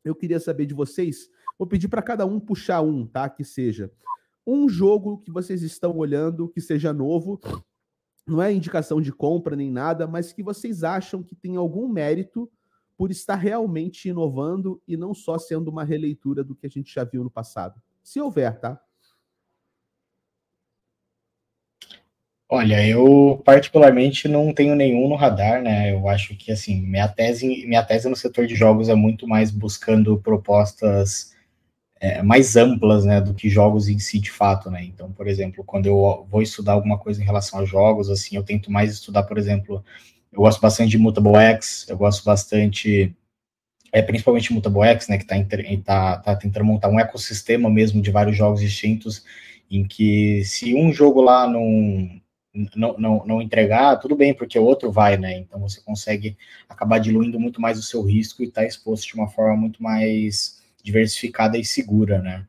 Speaker 1: Eu queria saber de vocês. Vou pedir para cada um puxar um, tá? Que seja um jogo que vocês estão olhando que seja novo. Não é indicação de compra nem nada, mas que vocês acham que tem algum mérito por estar realmente inovando e não só sendo uma releitura do que a gente já viu no passado. Se houver, tá?
Speaker 3: Olha, eu particularmente não tenho nenhum no radar, né? Eu acho que assim, minha tese, minha tese no setor de jogos é muito mais buscando propostas é, mais amplas, né, do que jogos em si de fato, né? Então, por exemplo, quando eu vou estudar alguma coisa em relação a jogos, assim, eu tento mais estudar, por exemplo, eu gosto bastante de Mutable X, eu gosto bastante, é, principalmente Mutable X, né, que está tá, tá tentando montar um ecossistema mesmo de vários jogos distintos, em que se um jogo lá não, não, não, não entregar, tudo bem, porque o outro vai, né? Então você consegue acabar diluindo muito mais o seu risco e estar tá exposto de uma forma muito mais diversificada e segura, né?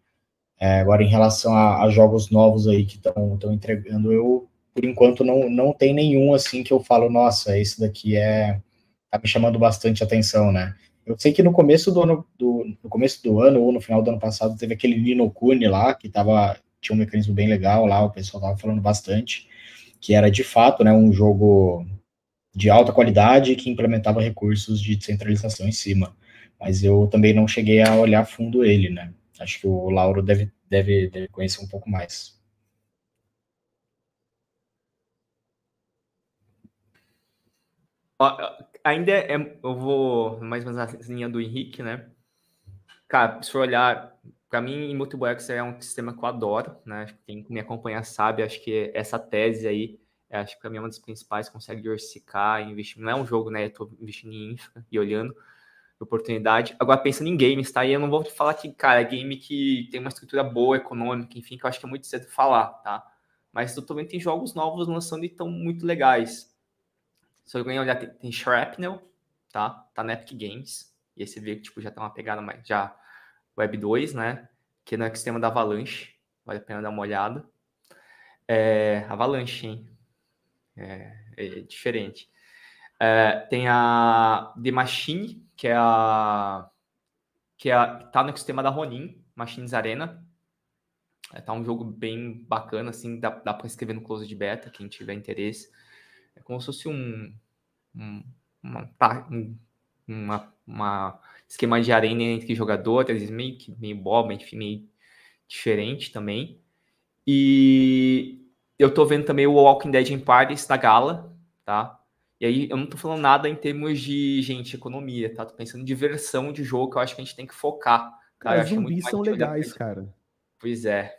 Speaker 3: É, agora, em relação a, a, jogos novos aí que estão entregando, eu por enquanto não, não tem nenhum assim que eu falo, nossa, esse daqui é tá me chamando bastante atenção, né? Eu sei que no começo do ano, do, no começo do ano ou no final do ano passado teve aquele Nino Kuni lá que tava tinha um mecanismo bem legal lá, o pessoal tava falando bastante. que era de fato né, um jogo de alta qualidade que implementava recursos de descentralização em cima. Mas eu também não cheguei a olhar fundo ele, né? Acho que o Lauro deve, deve, deve conhecer um pouco mais.
Speaker 2: Ainda é, eu vou mais ou menos na linha do Henrique, né? Cara, se for olhar, para mim, Multibox é um sistema que eu adoro, né? Quem me acompanha sabe, acho que essa tese aí, acho que para mim é uma das principais, consegue diversificar, investir. Não é um jogo, né? Eu tô investindo em infra e olhando oportunidade. Agora, pensando em games, tá? E eu não vou falar que, cara, é game que tem uma estrutura boa, econômica, enfim, que eu acho que é muito cedo falar, tá? Mas eu também tem jogos novos lançando e estão muito legais. Se eu olhar, tem, tem Shrapnel, tá? Tá na Epic Games. E aí você vê que tipo, já tá uma pegada mais. Já Web 2, né? Que é no sistema da Avalanche. Vale a pena dar uma olhada. É, Avalanche, hein? É, é diferente. É, tem a The Machine, que é a. que é a, tá no sistema da Ronin, Machines Arena. É, tá um jogo bem bacana, assim, dá, dá para escrever no close de beta, quem tiver interesse. É como se fosse um, um uma, um, uma, uma, esquema de arena entre jogadores, meio que meio boba, enfim, meio diferente também. E eu tô vendo também o Walking Dead em Paris da Gala, tá? E aí eu não tô falando nada em termos de, gente, economia, tá? Tô pensando em diversão de jogo, que eu acho que a gente tem que focar.
Speaker 1: Cara, Os zumbis são legais, cara.
Speaker 2: Pois é.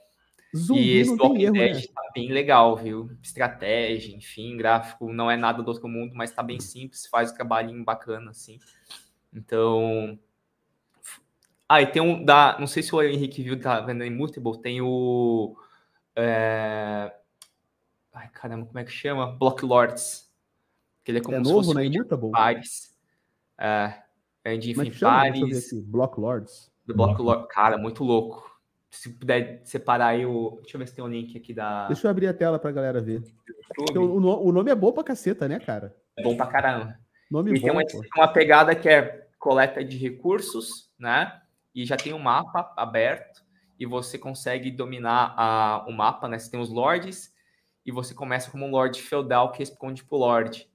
Speaker 2: Zumbi e esse Walking erro, Dead né? tá bem legal, viu? Estratégia, enfim, gráfico não é nada do outro mundo, mas tá bem simples, faz um trabalhinho bacana, assim. Então. Ah, e tem um da. Não sei se o Henrique viu, tá vendo em Mutable, tem o. É... Ai, caramba, como é que chama? Block Lords.
Speaker 1: Que ele é como é se novo, fosse né? Immutable?
Speaker 2: Pares. É, é de
Speaker 1: enfim, Pares. Block Lords.
Speaker 2: Do Block Lords. Cara, muito louco se puder separar aí o. Deixa eu ver se tem um link aqui da.
Speaker 1: Deixa eu abrir a tela pra galera ver. O, o, nome é bom pra caceta, né, cara?
Speaker 2: É bom pra caramba. Nome e bom, tem uma, uma, pegada que é coleta de recursos, né? E já tem um mapa aberto e você consegue dominar a, o mapa, né? Você tem os lords e você começa como um lord feudal que responde pro lord?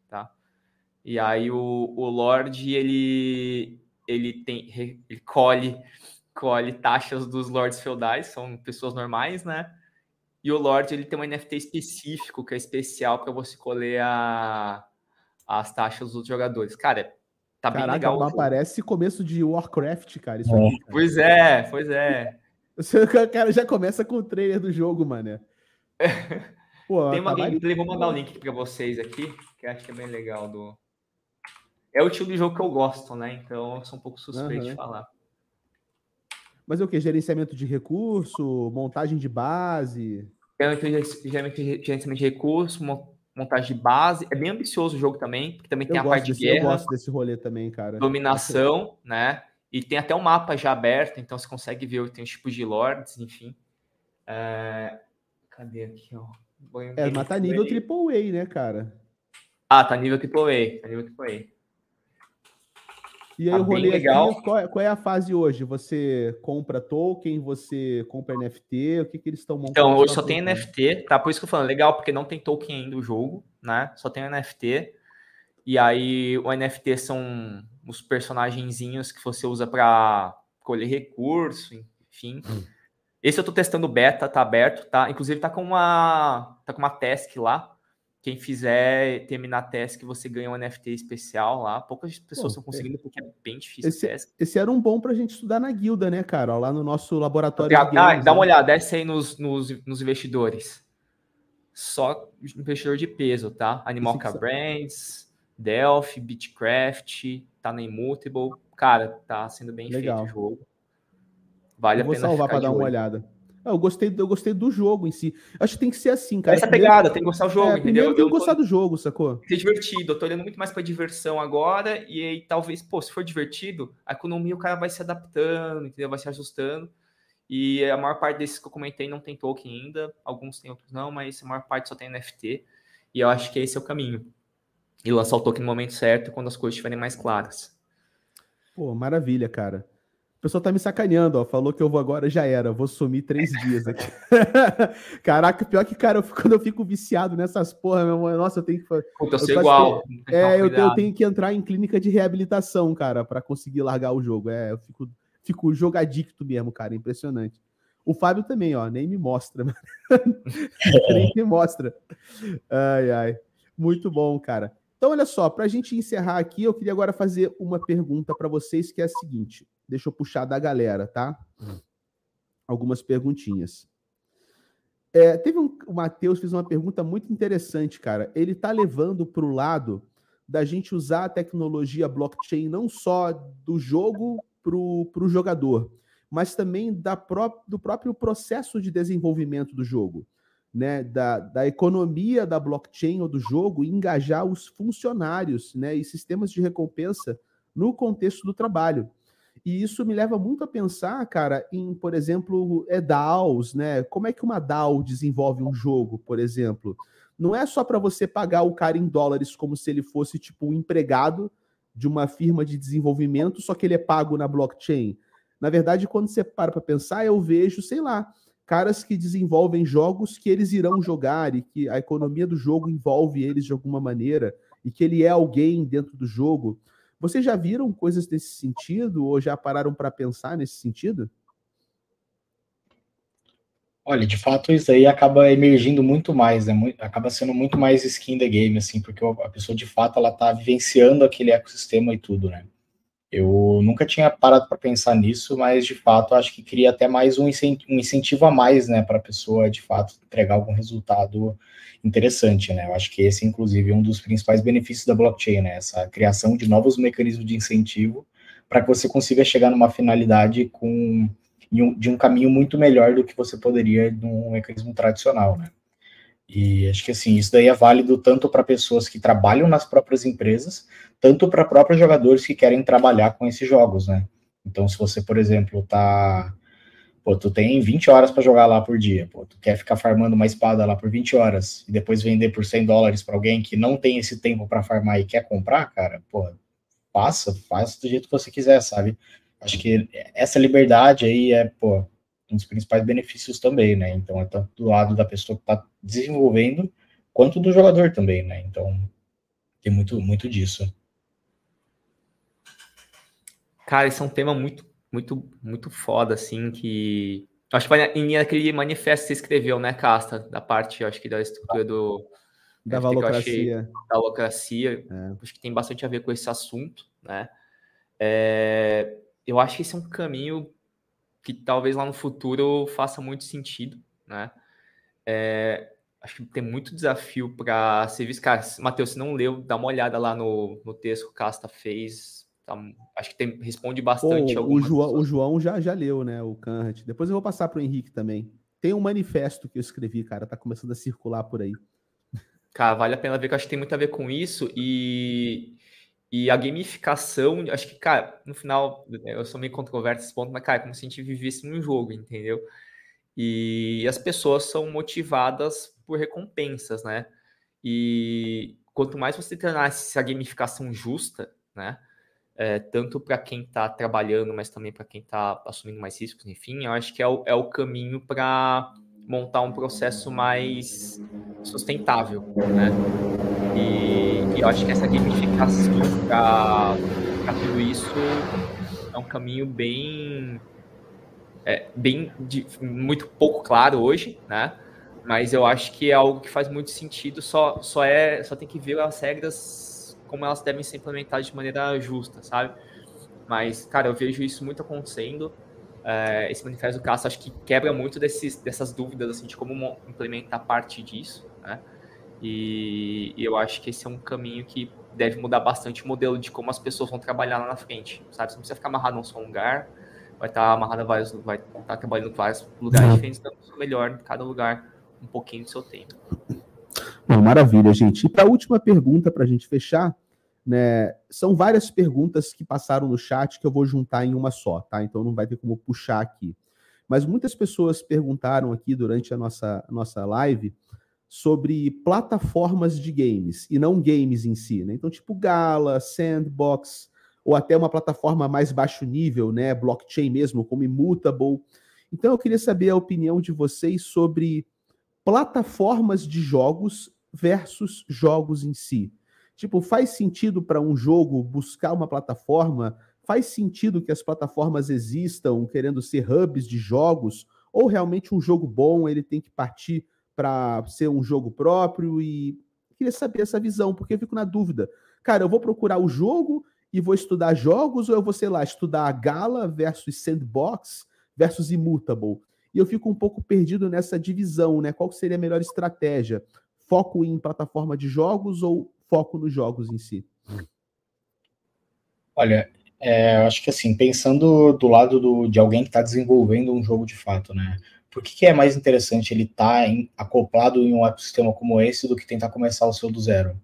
Speaker 2: E aí o, o lord ele ele tem ele colhe colhe taxas dos lords feudais, são pessoas normais, né? E o Lorde ele tem um NFT específico que é especial para você colher a, as taxas dos jogadores. Cara, tá Caraca, bem legal.
Speaker 1: Caraca, parece começo de Warcraft, cara. Isso é.
Speaker 2: aqui, cara. Pois é, pois é.
Speaker 1: O cara já começa com o trailer do jogo, mano.
Speaker 2: Pô, tem uma gameplay, vou mandar o link para vocês aqui, que acho que é bem legal do. É o tipo de jogo que eu gosto, né? Então eu sou um pouco suspeito uhum. de falar.
Speaker 1: Mas é o que? Gerenciamento de recurso, montagem de base?
Speaker 2: Gerenciamento de recurso, montagem de base. É bem ambicioso o jogo também, porque também tem eu a parte
Speaker 1: desse,
Speaker 2: de guerra.
Speaker 1: Eu gosto desse rolê também, cara.
Speaker 2: Dominação, né? E tem até um mapa já aberto, então você consegue ver tem os tipos de lords, enfim. É... Cadê aqui, ó?
Speaker 1: É, mas tá nível AAA, né, cara?
Speaker 2: Ah, tá nível AAA. Tá nível AAA.
Speaker 1: E aí tá o rolê legal. Aqui, qual, é, qual, é a fase hoje? Você compra token, você compra NFT, o que, que eles estão montando?
Speaker 2: Então, hoje só tem NFT, tá? Por isso que eu falo, legal, porque não tem token ainda o jogo, né? Só tem NFT. E aí o NFT são os personagenzinhos que você usa para colher recurso, enfim. Hum. Esse eu tô testando beta, tá aberto, tá? Inclusive tá com uma tá com uma task lá quem fizer terminar a task, você ganha um NFT especial lá. Poucas pessoas estão conseguindo, porque é bem difícil.
Speaker 1: Esse, esse, era um bom para a gente estudar na guilda, né, cara? Lá no nosso laboratório. Ah,
Speaker 2: games, dá uma né? olhada, desce aí nos, nos, nos, investidores. Só investidor de peso, tá? Animal Brands, Delphi, Bitcraft, tá na Immutable. Cara, tá sendo bem Legal. feito o jogo.
Speaker 1: Vale Eu a pena. Vou salvar para dar uma olhada. Eu gostei, eu gostei do jogo em si. Acho que tem que ser assim, cara.
Speaker 2: Essa primeiro, pegada, tem que gostar do jogo, é, entendeu?
Speaker 1: Tem que gostar do jogo, sacou?
Speaker 2: Ser divertido. Eu tô olhando muito mais pra diversão agora. E aí, talvez, pô, se for divertido, a economia o cara vai se adaptando, entendeu? Vai se ajustando. E a maior parte desses que eu comentei não tem token ainda. Alguns tem, outros não, mas a maior parte só tem NFT. E eu acho que esse é o caminho. E lançar o token no momento certo, quando as coisas estiverem mais claras.
Speaker 1: Pô, maravilha, cara. Pessoal tá me sacaneando, ó. Falou que eu vou agora, já era. Vou sumir três dias aqui. Caraca, pior que, cara, eu, quando eu fico viciado nessas porra, meu irmão, nossa, eu tenho que fazer.
Speaker 2: eu sou igual.
Speaker 1: É, eu, eu, tenho que entrar em clínica de reabilitação, cara, para conseguir largar o jogo. É, eu fico, fico jogadicto mesmo, cara. Impressionante. O Fábio também, ó, nem me mostra. nem me mostra. Ai, ai. Muito bom, cara. Então, olha só, para a gente encerrar aqui, eu queria agora fazer uma pergunta para vocês, que é a seguinte. Deixa eu puxar da galera, tá? Algumas perguntinhas. É, teve um, o Matheus fez uma pergunta muito interessante, cara. Ele está levando para o lado da gente usar a tecnologia blockchain não só do jogo para o jogador, mas também da pró do próprio processo de desenvolvimento do jogo né, da, da economia da blockchain ou do jogo e engajar os funcionários né, e sistemas de recompensa no contexto do trabalho. E isso me leva muito a pensar, cara, em, por exemplo, é DAOs, né? Como é que uma DAO desenvolve um jogo, por exemplo? Não é só para você pagar o cara em dólares como se ele fosse tipo um empregado de uma firma de desenvolvimento, só que ele é pago na blockchain. Na verdade, quando você para para pensar, eu vejo, sei lá, caras que desenvolvem jogos que eles irão jogar e que a economia do jogo envolve eles de alguma maneira e que ele é alguém dentro do jogo. Vocês já viram coisas nesse sentido ou já pararam para pensar nesse sentido?
Speaker 3: Olha, de fato isso aí acaba emergindo muito mais, né? acaba sendo muito mais skin the game, assim, porque a pessoa de fato ela tá vivenciando aquele ecossistema e tudo, né? Eu nunca tinha parado para pensar nisso, mas de fato acho que cria até mais um incentivo a mais, né, para a pessoa de fato entregar algum resultado interessante, né? Eu acho que esse, inclusive, é um dos principais benefícios da blockchain, né? Essa criação de novos mecanismos de incentivo para que você consiga chegar numa finalidade com de um caminho muito melhor do que você poderia num mecanismo tradicional, né? E acho que assim, isso daí é válido tanto para pessoas que trabalham nas próprias empresas, tanto para próprios jogadores que querem trabalhar com esses jogos, né? Então, se você, por exemplo, tá. Pô, tu tem 20 horas para jogar lá por dia, pô, tu quer ficar farmando uma espada lá por 20 horas e depois vender por 100 dólares para alguém que não tem esse tempo para farmar e quer comprar, cara, pô, faça, faz do jeito que você quiser, sabe? Acho que essa liberdade aí é, pô, um dos principais benefícios também, né? Então, é tanto do lado da pessoa que está desenvolvendo, quanto do jogador também, né? Então, tem muito, muito disso.
Speaker 2: Cara, esse é um tema muito, muito, muito foda, assim, que... Acho que em aquele manifesto que você escreveu, né, Casta? Da parte, acho que da estrutura do...
Speaker 1: Da valocracia.
Speaker 2: Da valocracia. É. Acho que tem bastante a ver com esse assunto, né? É, eu acho que esse é um caminho que talvez lá no futuro faça muito sentido, né? É, acho que tem muito desafio para serviço. Cara, Matheus, se não leu, dá uma olhada lá no, no texto que o Casta fez. Tá, acho que tem, responde bastante.
Speaker 1: Pô, o, João, o João já, já leu, né? O Kant. Depois eu vou passar para o Henrique também. Tem um manifesto que eu escrevi, cara, tá começando a circular por aí.
Speaker 2: Cara, vale a pena ver que eu acho que tem muito a ver com isso. E e a gamificação, acho que, cara, no final, eu sou meio controverso nesse ponto, mas, cara, é como se a gente vivesse num jogo, entendeu? E as pessoas são motivadas por recompensas, né? E quanto mais você tornar essa gamificação justa, né? É, tanto para quem está trabalhando, mas também para quem está assumindo mais riscos, enfim, eu acho que é o, é o caminho para montar um processo mais sustentável, né? E, e eu acho que essa gamificação para tudo isso é um caminho bem é, bem de, muito pouco claro hoje, né? Mas eu acho que é algo que faz muito sentido. Só só é só tem que ver as regras como elas devem ser implementadas de maneira justa, sabe? Mas cara, eu vejo isso muito acontecendo. É, esse manifesto do Castro acho que quebra muito desses, dessas dúvidas assim, de como implementar parte disso, né? E, e, eu acho que esse é um caminho que deve mudar bastante o modelo de como as pessoas vão trabalhar lá na frente, sabe? Você não precisa ficar amarrado num só lugar, vai estar amarrado a vários, vai estar trabalhando em vários lugares diferentes, dando o melhor em cada lugar, um pouquinho do seu tempo.
Speaker 1: Bom, maravilha, gente. E para a última pergunta, para a gente fechar, né? São várias perguntas que passaram no chat que eu vou juntar em uma só, tá? Então não vai ter como puxar aqui. Mas muitas pessoas perguntaram aqui durante a nossa, nossa live sobre plataformas de games e não games em si, né? Então, tipo Gala, Sandbox, ou até uma plataforma mais baixo nível, né, blockchain mesmo, como Immutable. Então eu queria saber a opinião de vocês sobre plataformas de jogos versus jogos em si. Tipo, faz sentido para um jogo buscar uma plataforma? Faz sentido que as plataformas existam querendo ser hubs de jogos? Ou realmente um jogo bom ele tem que partir para ser um jogo próprio? E queria saber essa visão, porque eu fico na dúvida. Cara, eu vou procurar o jogo e vou estudar jogos, ou eu vou, sei lá, estudar a Gala versus Sandbox versus Immutable? E eu fico um pouco perdido nessa divisão, né? Qual seria a melhor estratégia? Foco em plataforma de jogos ou foco nos jogos em si?
Speaker 3: Olha, é, eu acho que assim, pensando do lado do, de alguém que está desenvolvendo um jogo de fato, né? Por que, que é mais interessante ele estar tá acoplado em um ecossistema como esse do que tentar começar o seu do zero?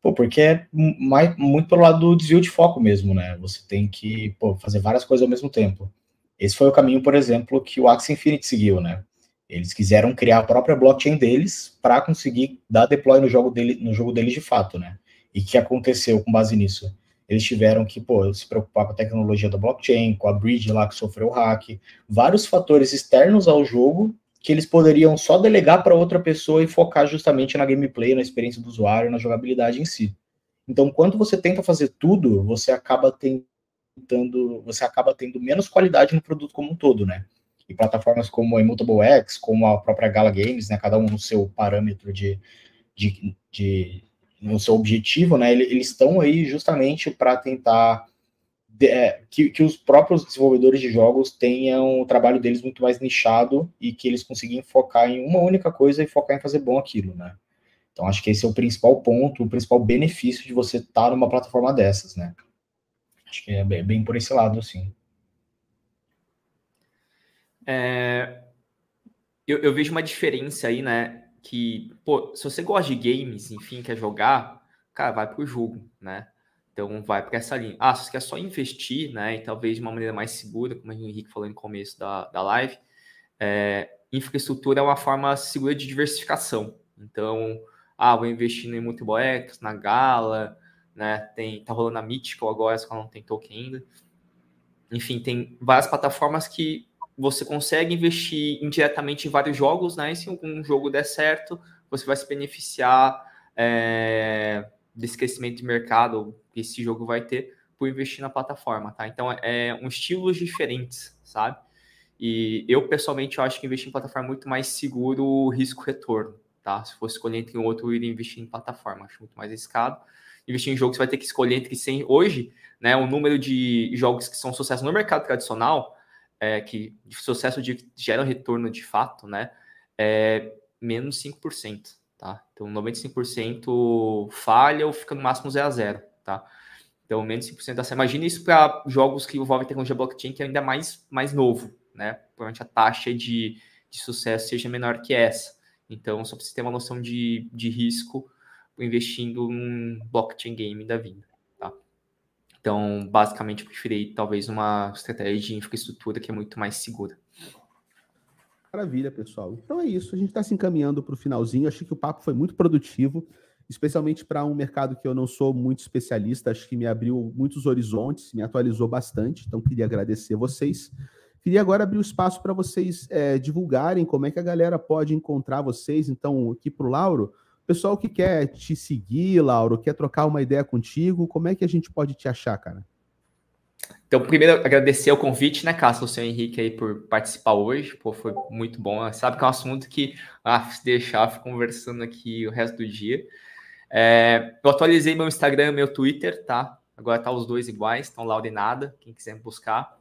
Speaker 3: Pô, porque é mais, muito pelo lado do desvio de foco mesmo, né? Você tem que pô, fazer várias coisas ao mesmo tempo. Esse foi o caminho, por exemplo, que o Axie Infinity seguiu, né? Eles quiseram criar a própria blockchain deles para conseguir dar deploy no jogo, dele, no jogo deles de fato, né? E que aconteceu com base nisso? Eles tiveram que pô, se preocupar com a tecnologia da blockchain, com a bridge lá que sofreu hack, vários fatores externos ao jogo que eles poderiam só delegar para outra pessoa e focar justamente na gameplay, na experiência do usuário, na jogabilidade em si. Então, quando você tenta fazer tudo, você acaba tentando, você acaba tendo menos qualidade no produto como um todo, né? E plataformas como a Immutable X, como a própria Gala Games, né? Cada um no seu parâmetro de, de, de no seu objetivo, né? Eles estão aí justamente para tentar é, que, que, os próprios desenvolvedores de jogos tenham o trabalho deles muito mais nichado e que eles consigam focar em uma única coisa e focar em fazer bom aquilo, né? Então acho que esse é o principal ponto, o principal benefício de você estar numa plataforma dessas, né? Acho que é bem, bem por esse lado, sim.
Speaker 2: É, eu, eu, vejo uma diferença aí, né? Que, pô, se você gosta de games, enfim, quer jogar, cara, vai pro jogo, né? Então vai para essa linha. Ah, se você quer só investir, né? E talvez de uma maneira mais segura, como o Henrique falou no começo da, da live, é, infraestrutura é uma forma segura de diversificação. Então, ah, vou investir no Immutable X, na Gala, né? Tem, tá rolando a Mythical agora, só que não tem token ainda. Enfim, tem várias plataformas que você consegue investir indiretamente em vários jogos, né? E se algum jogo der certo, você vai se beneficiar é, desse crescimento de mercado que esse jogo vai ter por investir na plataforma, tá? Então é um estilos diferentes, sabe? E eu pessoalmente eu acho que investir em plataforma é muito mais seguro risco-retorno, tá? Se fosse escolher entre um outro, eu iria investir em plataforma, acho muito mais arriscado. Investir em jogos, você vai ter que escolher entre 100. Hoje, né, o número de jogos que são sucesso no mercado tradicional, é, que de sucesso de, gera retorno de fato, né, é menos 5%, tá? Então, 95% falha ou fica no máximo 0 a 0, tá? Então, menos 5% da Imagina isso para jogos que envolvem tecnologia blockchain, que é ainda mais, mais novo, né? Provavelmente a taxa de, de sucesso seja menor que essa. Então, só para você ter uma noção de, de risco investindo num blockchain game da vida? Então, basicamente, eu preferi talvez uma estratégia de infraestrutura que é muito mais segura.
Speaker 1: Maravilha, pessoal. Então é isso. A gente está se encaminhando para o finalzinho. Achei que o papo foi muito produtivo, especialmente para um mercado que eu não sou muito especialista. Acho que me abriu muitos horizontes, me atualizou bastante. Então, queria agradecer vocês. Queria agora abrir o espaço para vocês é, divulgarem como é que a galera pode encontrar vocês. Então, aqui para o Lauro, pessoal que quer te seguir, Lauro, quer trocar uma ideia contigo, como é que a gente pode te achar, cara?
Speaker 2: Então, primeiro, agradecer o convite, né, Cássio, o seu Henrique aí por participar hoje. Pô, foi muito bom. Sabe que é um assunto que, ah, se deixar, fico conversando aqui o resto do dia. É, eu atualizei meu Instagram e meu Twitter, tá? Agora tá os dois iguais, estão lá nada, quem quiser buscar.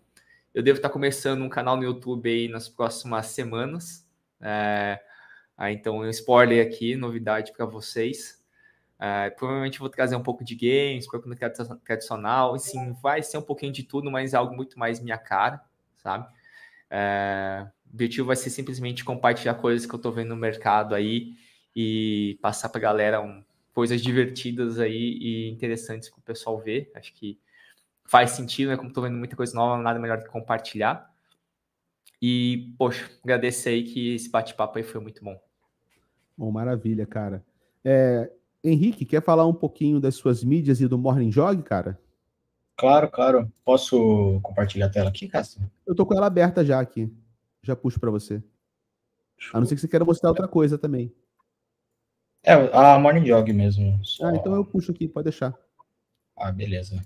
Speaker 2: Eu devo estar começando um canal no YouTube aí nas próximas semanas. É, então, um spoiler aqui, novidade para vocês. Uh, provavelmente vou trazer um pouco de games, pouco no tradicional, assim, vai ser um pouquinho de tudo, mas é algo muito mais minha cara, sabe? Uh, o objetivo vai ser simplesmente compartilhar coisas que eu tô vendo no mercado aí e passar pra galera um, coisas divertidas aí e interessantes para o pessoal ver. Tô que faz sentido, né? Como tô vendo muita coisa nova, nada melhor do que compartilhar. E, poxa, agradecer aí que esse bate-papo aí foi muito bom.
Speaker 1: Bom, maravilha, cara. É, Henrique, quer falar um pouquinho das suas mídias e do Morning Jog, cara?
Speaker 3: Claro, claro. Posso compartilhar a tela aqui, Castro?
Speaker 1: Eu tô com ela aberta já aqui. Já puxo para você. A não ser que você queira mostrar outra coisa também.
Speaker 3: É, a Morning Jog mesmo.
Speaker 1: Só... Ah, então eu puxo aqui, pode deixar.
Speaker 3: Ah, beleza.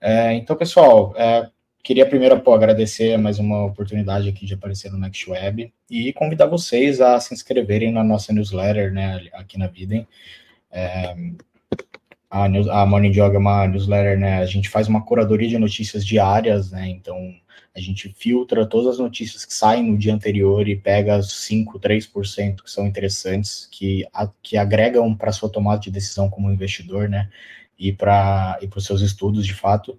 Speaker 3: É, então, pessoal, é, queria primeiro pô, agradecer mais uma oportunidade aqui de aparecer no Next Web e convidar vocês a se inscreverem na nossa newsletter, né, aqui na Videm. É, a, news, a Morning Jog é uma newsletter, né, a gente faz uma curadoria de notícias diárias, né, então a gente filtra todas as notícias que saem no dia anterior e pega 5, 3% que são interessantes, que, a, que agregam para sua tomada de decisão como investidor, né? E para e os seus estudos, de fato.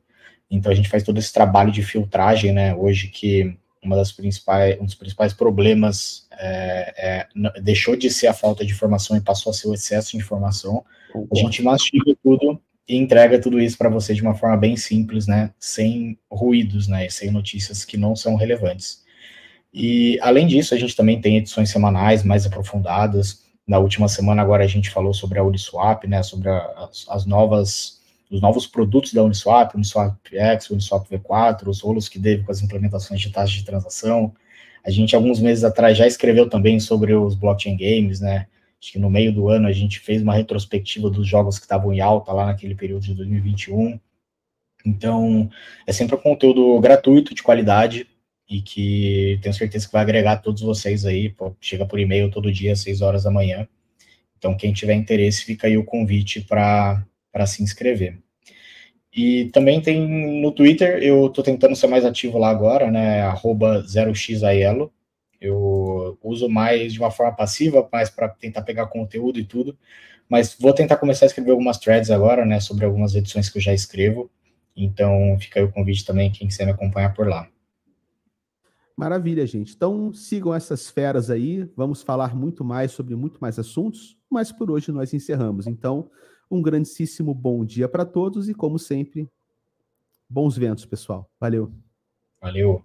Speaker 3: Então a gente faz todo esse trabalho de filtragem, né? Hoje que uma das principais, um dos principais problemas é, é, deixou de ser a falta de informação e passou a ser o excesso de informação. A gente mastiga tudo e entrega tudo isso para você de uma forma bem simples, né, sem ruídos, né, sem notícias que não são relevantes. E além disso, a gente também tem edições semanais mais aprofundadas. Na última semana agora a gente falou sobre a Uniswap, né, sobre a, as, as, novas os novos produtos da Uniswap, Uniswap X, Uniswap V4, os rolos que deve com as implementações de taxa de transação. A gente alguns meses atrás já escreveu também sobre os blockchain games, né, Acho que no meio do ano a gente fez uma retrospectiva dos jogos que estavam em alta lá naquele período de 2021. Então, é sempre um conteúdo gratuito, de qualidade, e que tenho certeza que vai agregar todos vocês aí. Pô, chega por e-mail todo dia, às 6 horas da manhã. Então, quem tiver interesse, fica aí o convite para se inscrever. E também tem no Twitter, eu estou tentando ser mais ativo lá agora, né? Arroba 0xaielo. Eu uso mais de uma forma passiva, mais para tentar pegar conteúdo e tudo. Mas vou tentar começar a escrever algumas threads agora, né, sobre algumas edições que eu já escrevo. Então fica aí o convite também, quem quiser me acompanhar por lá.
Speaker 1: Maravilha, gente. Então sigam essas feras aí. Vamos falar muito mais sobre muito mais assuntos, mas por hoje nós encerramos. Então, um grandíssimo bom dia para todos e, como sempre, bons ventos, pessoal. Valeu.
Speaker 3: Valeu.